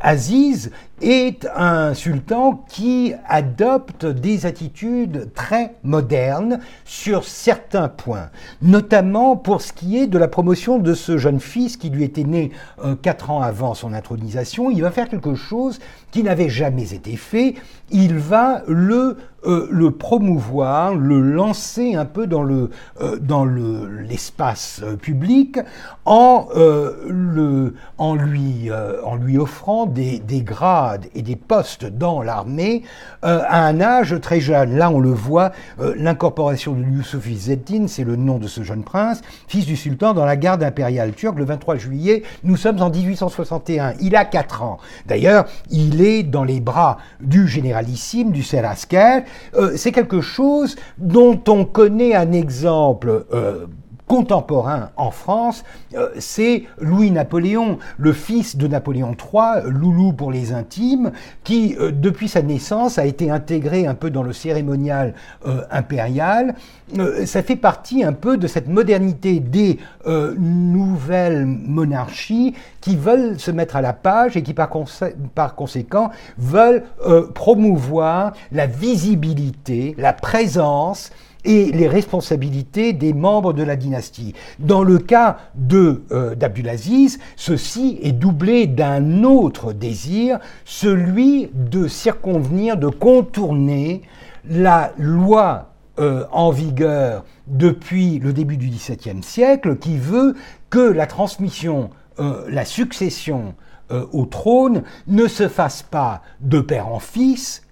Aziz est un sultan qui adopte des attitudes très modernes sur certains points, notamment pour ce qui est de la promotion de ce jeune fils qui lui était né euh, quatre ans avant son intronisation. Il va faire quelque chose qui n'avait jamais été fait. Il va le euh, promouvoir, le lancer un peu dans le euh, dans l'espace public en le en lui en lui offrant des, des grades et des postes dans l'armée euh, à un âge très jeune. Là, on le voit, euh, l'incorporation de Youssouf Izzeddin, c'est le nom de ce jeune prince, fils du sultan dans la garde impériale turque le 23 juillet. Nous sommes en 1861. Il a 4 ans. D'ailleurs, il est dans les bras du généralissime, du Serasker. Euh, c'est quelque chose dont on connaît un exemple contemporain en France, euh, c'est Louis-Napoléon, le fils de Napoléon III, Loulou pour les intimes, qui, euh, depuis sa naissance, a été intégré un peu dans le cérémonial euh, impérial. ça fait partie un peu de cette modernité des nouvelles monarchies qui veulent se mettre à la page et qui, par, par conséquent, veulent promouvoir la visibilité, la présence, et les responsabilités des membres de la dynastie. Dans le cas de euh, d'Abdulaziz, ceci est doublé d'un autre désir, celui de circonvenir, de contourner la loi euh, en vigueur depuis le début du XVIIe siècle qui veut que la transmission, euh, la succession au trône ne se fasse pas de père en fils,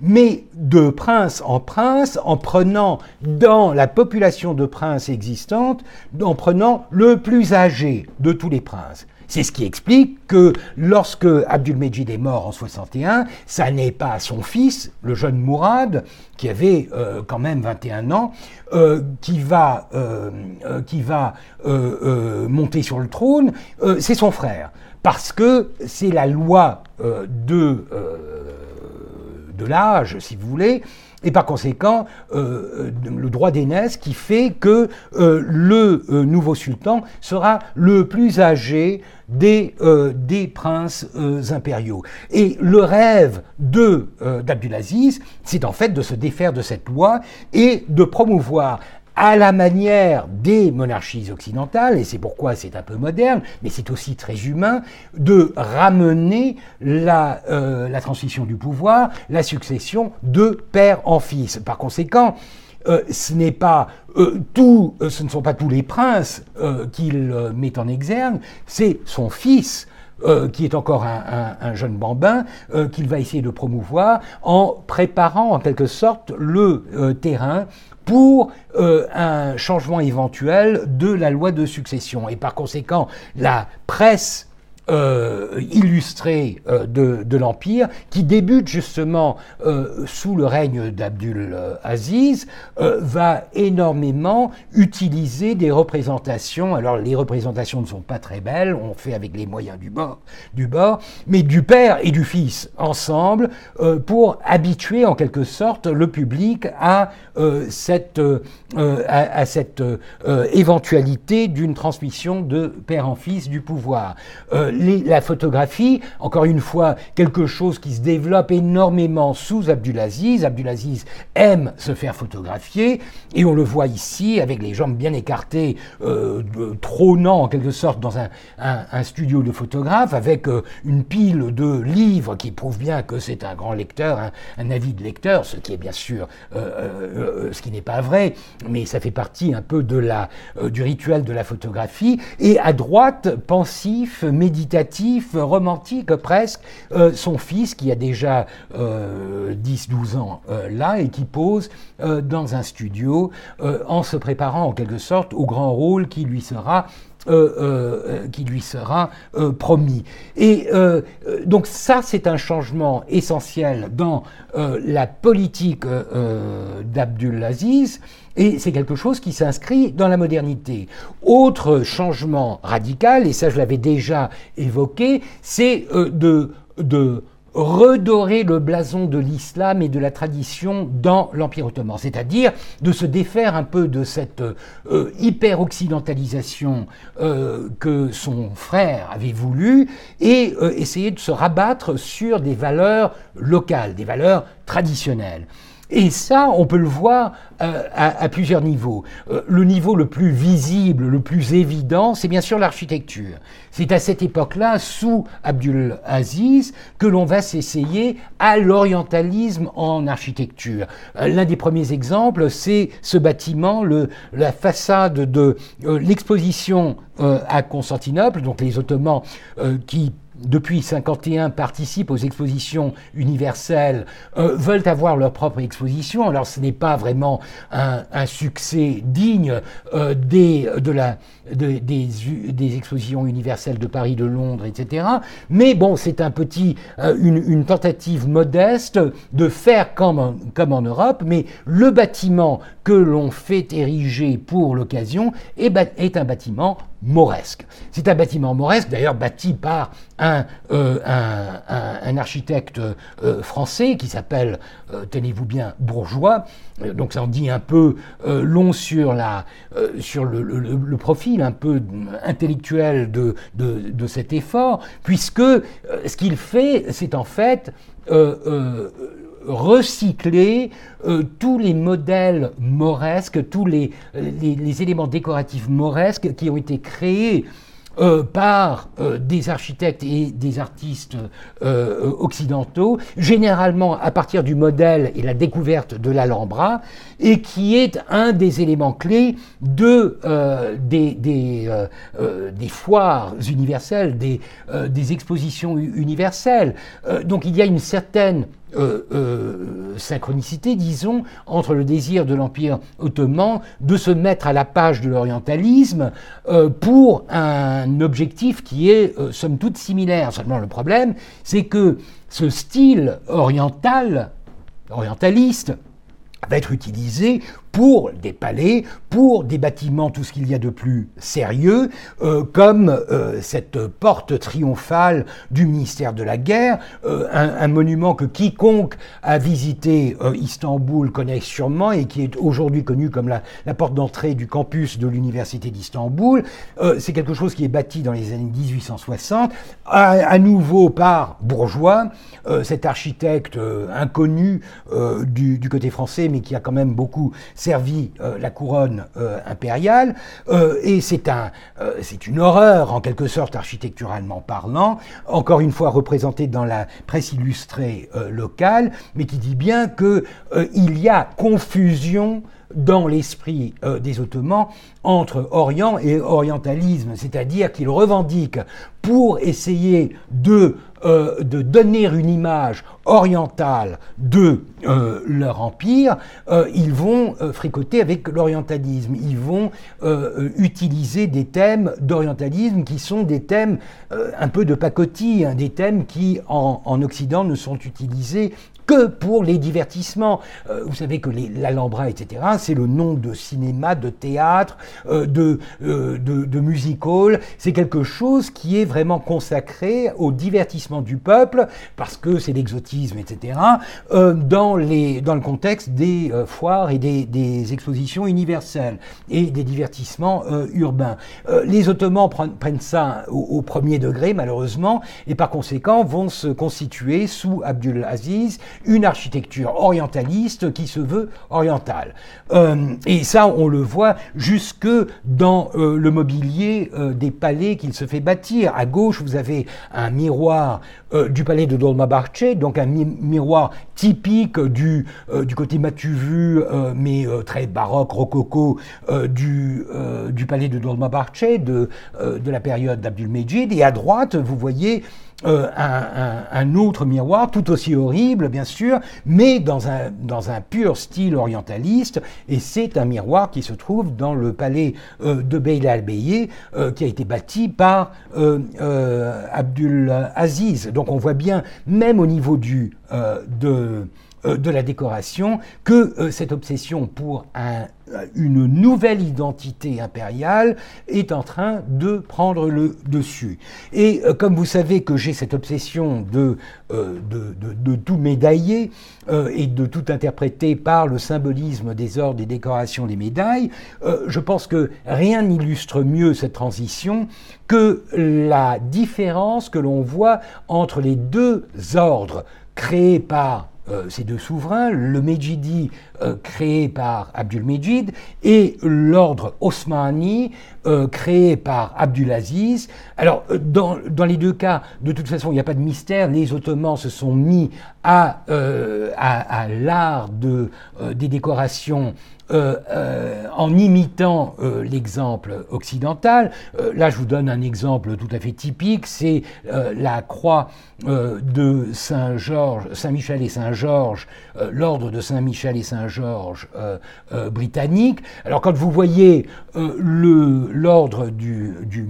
mais de prince en prince, en prenant dans la population de princes existante, en prenant le plus âgé de tous les princes. C'est ce qui explique que lorsque Abdulmejid est mort en 61, ça n'est pas son fils, le jeune Mourad, qui avait euh, quand même 21 ans, euh, qui va, euh, qui va monter sur le trône, c'est son frère. Parce que c'est la loi de de l'âge, si vous voulez, et par conséquent, euh, euh, le droit d'aînesse qui fait que euh, le nouveau sultan sera le plus âgé des, des princes impériaux. Et le rêve de d'Abdulaziz, c'est en fait de se défaire de cette loi et de promouvoir à la manière des monarchies occidentales, et c'est pourquoi c'est un peu moderne, mais c'est aussi très humain, de ramener la, euh, la transmission du pouvoir, la succession de père en fils. Par conséquent, euh, ce n'est pas euh, tout, ce ne sont pas tous les princes qu'il met en exergue, c'est son fils. qui est encore un, un jeune bambin, qu'il va essayer de promouvoir en préparant en quelque sorte le terrain pour euh, un changement éventuel de la loi de succession. Et par conséquent, la presse euh, illustré euh, de, l'Empire, qui débute justement euh, sous le règne d'Abdul Aziz, va énormément utiliser des représentations. Alors les représentations ne sont pas très belles, on fait avec les moyens du bord, du bord mais du père et du fils ensemble pour habituer en quelque sorte le public à cette, à, cette éventualité d'une transmission de père en fils du pouvoir la photographie, encore une fois, quelque chose qui se développe énormément sous Abdulaziz. Abdulaziz aime se faire photographier, et on le voit ici avec les jambes bien écartées, trônant en quelque sorte dans un, studio de photographe, avec une pile de livres qui prouvent bien que c'est un grand lecteur, un, avis de lecteur, ce qui est bien sûr ce qui n'est pas vrai, mais ça fait partie un peu de la, euh, du rituel de la photographie. Et à droite, pensif, méditatif, romantique presque, euh, son fils qui a déjà 10-12 euh, ans là et qui pose dans un studio en se préparant en quelque sorte au grand rôle qui lui sera euh, euh, qui lui sera euh, promis. Et donc ça, c'est un changement essentiel dans la politique d'Abdulaziz. Et c'est quelque chose qui s'inscrit dans la modernité. Autre changement radical, et ça je l'avais déjà évoqué, c'est de, de redorer le blason de l'islam et de la tradition dans l'Empire ottoman, c'est-à-dire de se défaire un peu de cette euh, hyper-occidentalisation euh, que son frère avait voulu et euh, essayer de se rabattre sur des valeurs locales, des valeurs traditionnelles. Et ça, on peut le voir euh, à, plusieurs niveaux. Euh, le niveau le plus visible, le plus évident, c'est bien sûr l'architecture. C'est à cette époque-là, sous Abdul Aziz, que l'on va s'essayer à l'orientalisme en architecture. Euh, l'un des premiers exemples, c'est ce bâtiment, le, la façade de l'exposition à Constantinople, donc les Ottomans qui depuis 51 participent aux expositions universelles, euh, veulent avoir leur propre exposition. Alors ce n'est pas vraiment un, succès digne euh, des, des, expositions universelles de Paris, de Londres, etc. Mais bon, c'est un petit, euh, une, tentative modeste de faire comme, comme en Europe, mais le bâtiment que l'on fait ériger pour l'occasion est un bâtiment mauresque. C'est un bâtiment mauresque, d'ailleurs bâti par un, euh, architecte euh, français qui s'appelle, euh, tenez-vous bien, Bourgeois. donc ça en dit un peu long sur, le, profil un peu intellectuel de cet effort, puisque ce qu'il fait, c'est en fait recycler euh, tous les modèles mauresques, tous les, les, éléments décoratifs mauresques qui ont été créés euh, par euh, des architectes et des artistes occidentaux, généralement à partir du modèle et la découverte de l'Alhambra, et qui est un des éléments clés de, des, des, des, foires universelles, des, des expositions universelles. donc il y a une certaine euh, euh, synchronicité, disons, entre le désir de l'Empire ottoman de se mettre à la page de l'orientalisme euh, pour un objectif qui est somme toute similaire. Seulement le problème, c'est que ce style oriental, orientaliste, va être utilisé pour des palais, pour des bâtiments, tout ce qu'il y a de plus sérieux, euh, comme euh, cette porte triomphale du ministère de la Guerre, euh, un, monument que quiconque a visité Istanbul connaît sûrement et qui est aujourd'hui connu comme la, porte d'entrée du campus de l'université d'Istanbul. C'est quelque chose qui est bâti dans les années 1860, à, nouveau par Bourgeois, cet architecte inconnu du, du, côté français, mais qui a quand même beaucoup servi euh, la couronne euh, impériale, euh, et c'est un, une horreur en quelque sorte architecturalement parlant, encore une fois représentée dans la presse illustrée locale, mais qui dit bien que il y a confusion dans l'esprit des Ottomans entre Orient et orientalisme, c'est-à-dire qu'ils revendiquent pour essayer de euh, donner une image orientale de euh, leur empire, euh, ils vont fricoter avec l'orientalisme. Ils vont utiliser des thèmes d'orientalisme qui sont des thèmes un peu de pacotille, hein, des thèmes qui en, Occident ne sont utilisés que pour les divertissements. vous savez que l'Alhambra, etc., c'est le nom de cinéma, de théâtre, de, de, de music hall. C'est quelque chose qui est vraiment consacré au divertissement du peuple, parce que c'est l'exotisme, etc., dans, les, dans le contexte des foires et des, des, expositions universelles et des divertissements urbains. les Ottomans prennent ça au, premier degré, malheureusement, et par conséquent vont se constituer sous Abdul Aziz une architecture orientaliste qui se veut orientale. Euh, et ça, on le voit jusque dans euh, le mobilier euh, des palais qu'il se fait bâtir. À gauche, vous avez un miroir du palais de Dolmabahce, donc un miroir typique du, côté matu-vu, mais très baroque, rococo, du, du palais de Dolmabahce, de, de la période d'Abdul-Mejid. Et à droite, vous voyez euh, un, autre miroir, tout aussi horrible bien sûr, mais dans un, pur style orientaliste, et c'est un miroir qui se trouve dans le palais euh, de Bey al-Beyé, euh, qui a été bâti par Abdul Aziz. Donc on voit bien, même au niveau du, de, de la décoration, que cette obsession pour un une nouvelle identité impériale est en train de prendre le dessus. Et euh, comme vous savez que j'ai cette obsession de, euh, de, tout médailler euh, et de tout interpréter par le symbolisme des ordres et décorations des médailles, je pense que rien n'illustre mieux cette transition que la différence que l'on voit entre les deux ordres créés par euh, ces deux souverains, le Mejidi euh, créé par Abdul Mejid et l'ordre Osmani euh, créé par Abdulaziz. Alors, dans, dans, les deux cas, de toute façon, il n'y a pas de mystère, les Ottomans se sont mis à, à, à l'art de, des décorations euh, euh, en imitant euh, l'exemple occidental. là, je vous donne un exemple tout à fait typique, c'est la croix de Saint-Michel et Saint-Georges, l'ordre de Saint-Michel et Saint-Georges britannique. Alors, quand vous voyez l'ordre du, du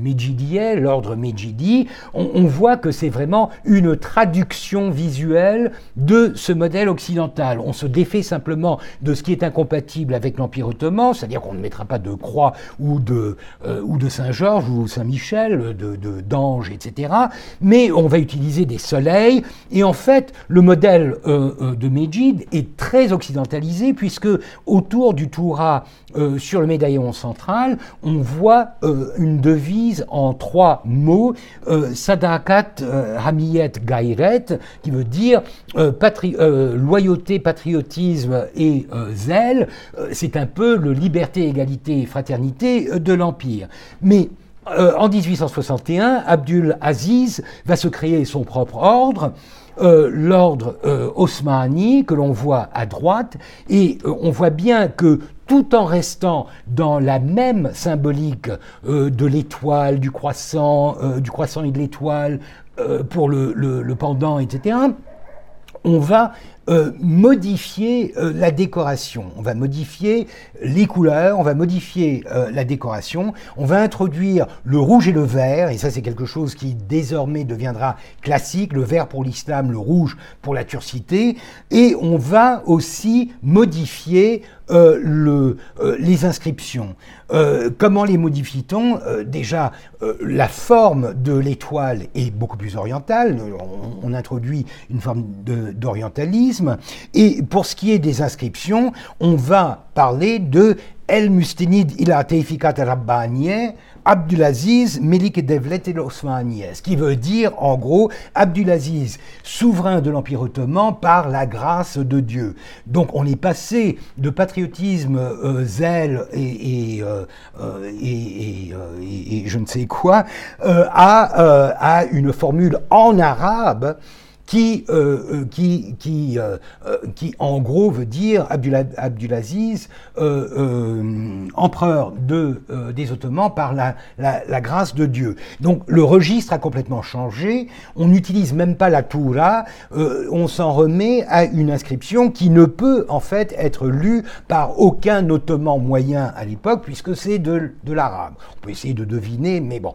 l'ordre Mejidi, on, on voit que c'est vraiment une traduction visuelle de ce modèle occidental. On se défait simplement de ce qui est incompatible avec l'Empire ottoman, c'est-à-dire qu'on ne mettra pas de croix ou de, euh, Saint-Georges ou Saint-Michel, de, d'ange, etc. Mais on va utiliser des soleils. Et en fait, le modèle euh, euh, de Mejid est très occidentalisé puisque autour du Toura, sur le médaillon central, on voit une devise en trois mots, Sadakat Hamiyet Gairet, qui veut dire loyauté, patriotisme et zèle. C'est un peu le liberté, égalité et fraternité euh, de l'Empire. Mais euh, en 1861, Abdul Aziz va se créer son propre ordre. Euh, l'ordre osmani que l'on voit à droite, et on voit bien que tout en restant dans la même symbolique de l'étoile, du croissant, du croissant et de l'étoile pour le, pendant, etc., on va euh, modifier euh, la décoration, on va modifier les couleurs, on va modifier euh, la décoration, on va introduire le rouge et le vert, et ça c'est quelque chose qui désormais deviendra classique, le vert pour l'islam, le rouge pour la turcité, et on va aussi modifier le, les inscriptions. comment les modifie-t-on Déjà, la forme de l'étoile est beaucoup plus orientale, on, introduit une forme d'orientalisme, et pour ce qui est des inscriptions, on va parler de El Mustinid ila Teifikat Rabbaniye, Abdulaziz Melik Devlet el Osmaniye, ce qui veut dire en gros Abdulaziz, souverain de l'Empire ottoman par la grâce de Dieu. Donc on est passé de patriotisme, euh, zèle et, euh, euh, et, je ne sais quoi à une formule en arabe qui, euh, euh, qui, qui, euh, qui, en gros veut dire Abdulaziz, empereur de, des Ottomans par la, la, grâce de Dieu. Donc le registre a complètement changé, on n'utilise même pas la Toura, on s'en remet à une inscription qui ne peut en fait être lue par aucun Ottoman moyen à l'époque, puisque c'est de, de l'arabe. On peut essayer de deviner, mais bon.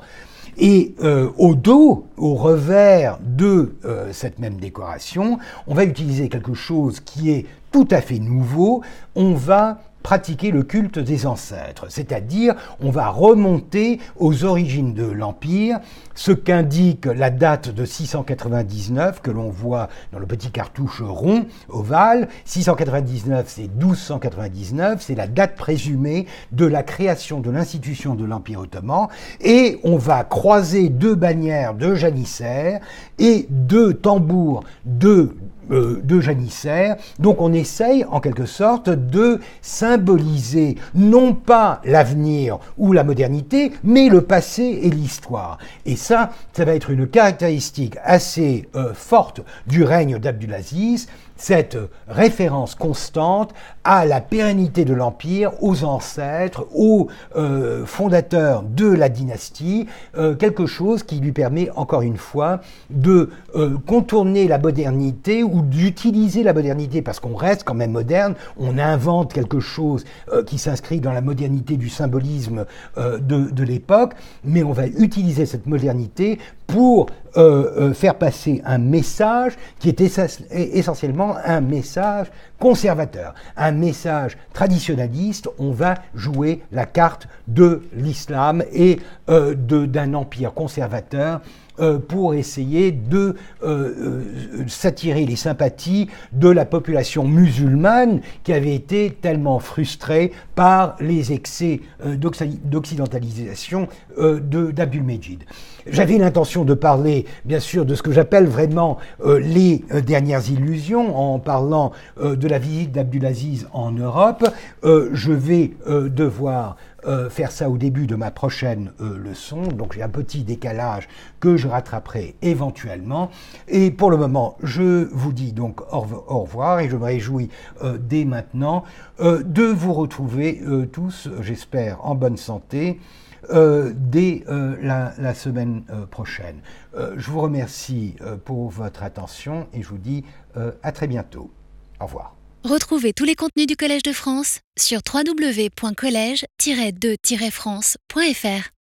Et au dos, au revers de cette même décoration, on va utiliser quelque chose qui est tout à fait nouveau. On va pratiquer le culte des ancêtres, c'est-à-dire on va remonter aux origines de l'Empire, ce qu'indique la date de 699 que l'on voit dans le petit cartouche rond, ovale. 699, c'est 1299, c'est la date présumée de la création de l'institution de l'Empire ottoman, et on va croiser deux bannières de janissaires et deux tambours de euh, janissaires. Donc on essaye en quelque sorte de symboliser non pas l'avenir ou la modernité, mais le passé et l'histoire. Ça, ça va être une caractéristique assez euh, forte du règne d'Abdulaziz, cette référence constante à la pérennité de l'Empire, aux ancêtres, aux euh, fondateurs de la dynastie, euh, quelque chose qui lui permet encore une fois de euh, contourner la modernité ou d'utiliser la modernité, parce qu'on reste quand même moderne, on invente quelque chose qui s'inscrit dans la modernité du symbolisme de, de l'époque, mais on va utiliser cette modernité pour faire passer un message qui est essentiellement un message conservateur, un message traditionnaliste, on va jouer la carte de l'islam et euh, d'un empire conservateur euh, pour essayer de euh, s'attirer les sympathies de la population musulmane qui avait été tellement frustrée par les excès d'occidentalisation d'Abdul-Mejid. J'avais l'intention de parler, bien sûr, de ce que j'appelle vraiment les dernières illusions, en parlant de la visite d'Abdulaziz en Europe. je vais devoir euh, faire ça au début de ma prochaine euh, leçon, donc j'ai un petit décalage que je rattraperai éventuellement. Et pour le moment, je vous dis donc au, revoir et je me réjouis euh, dès maintenant de vous retrouver tous, j'espère, en bonne santé. Dès la, la, semaine prochaine. je vous remercie pour votre attention et je vous dis à très bientôt. Au revoir. Retrouvez tous les contenus du Collège de France sur www.colège-2-france.fr.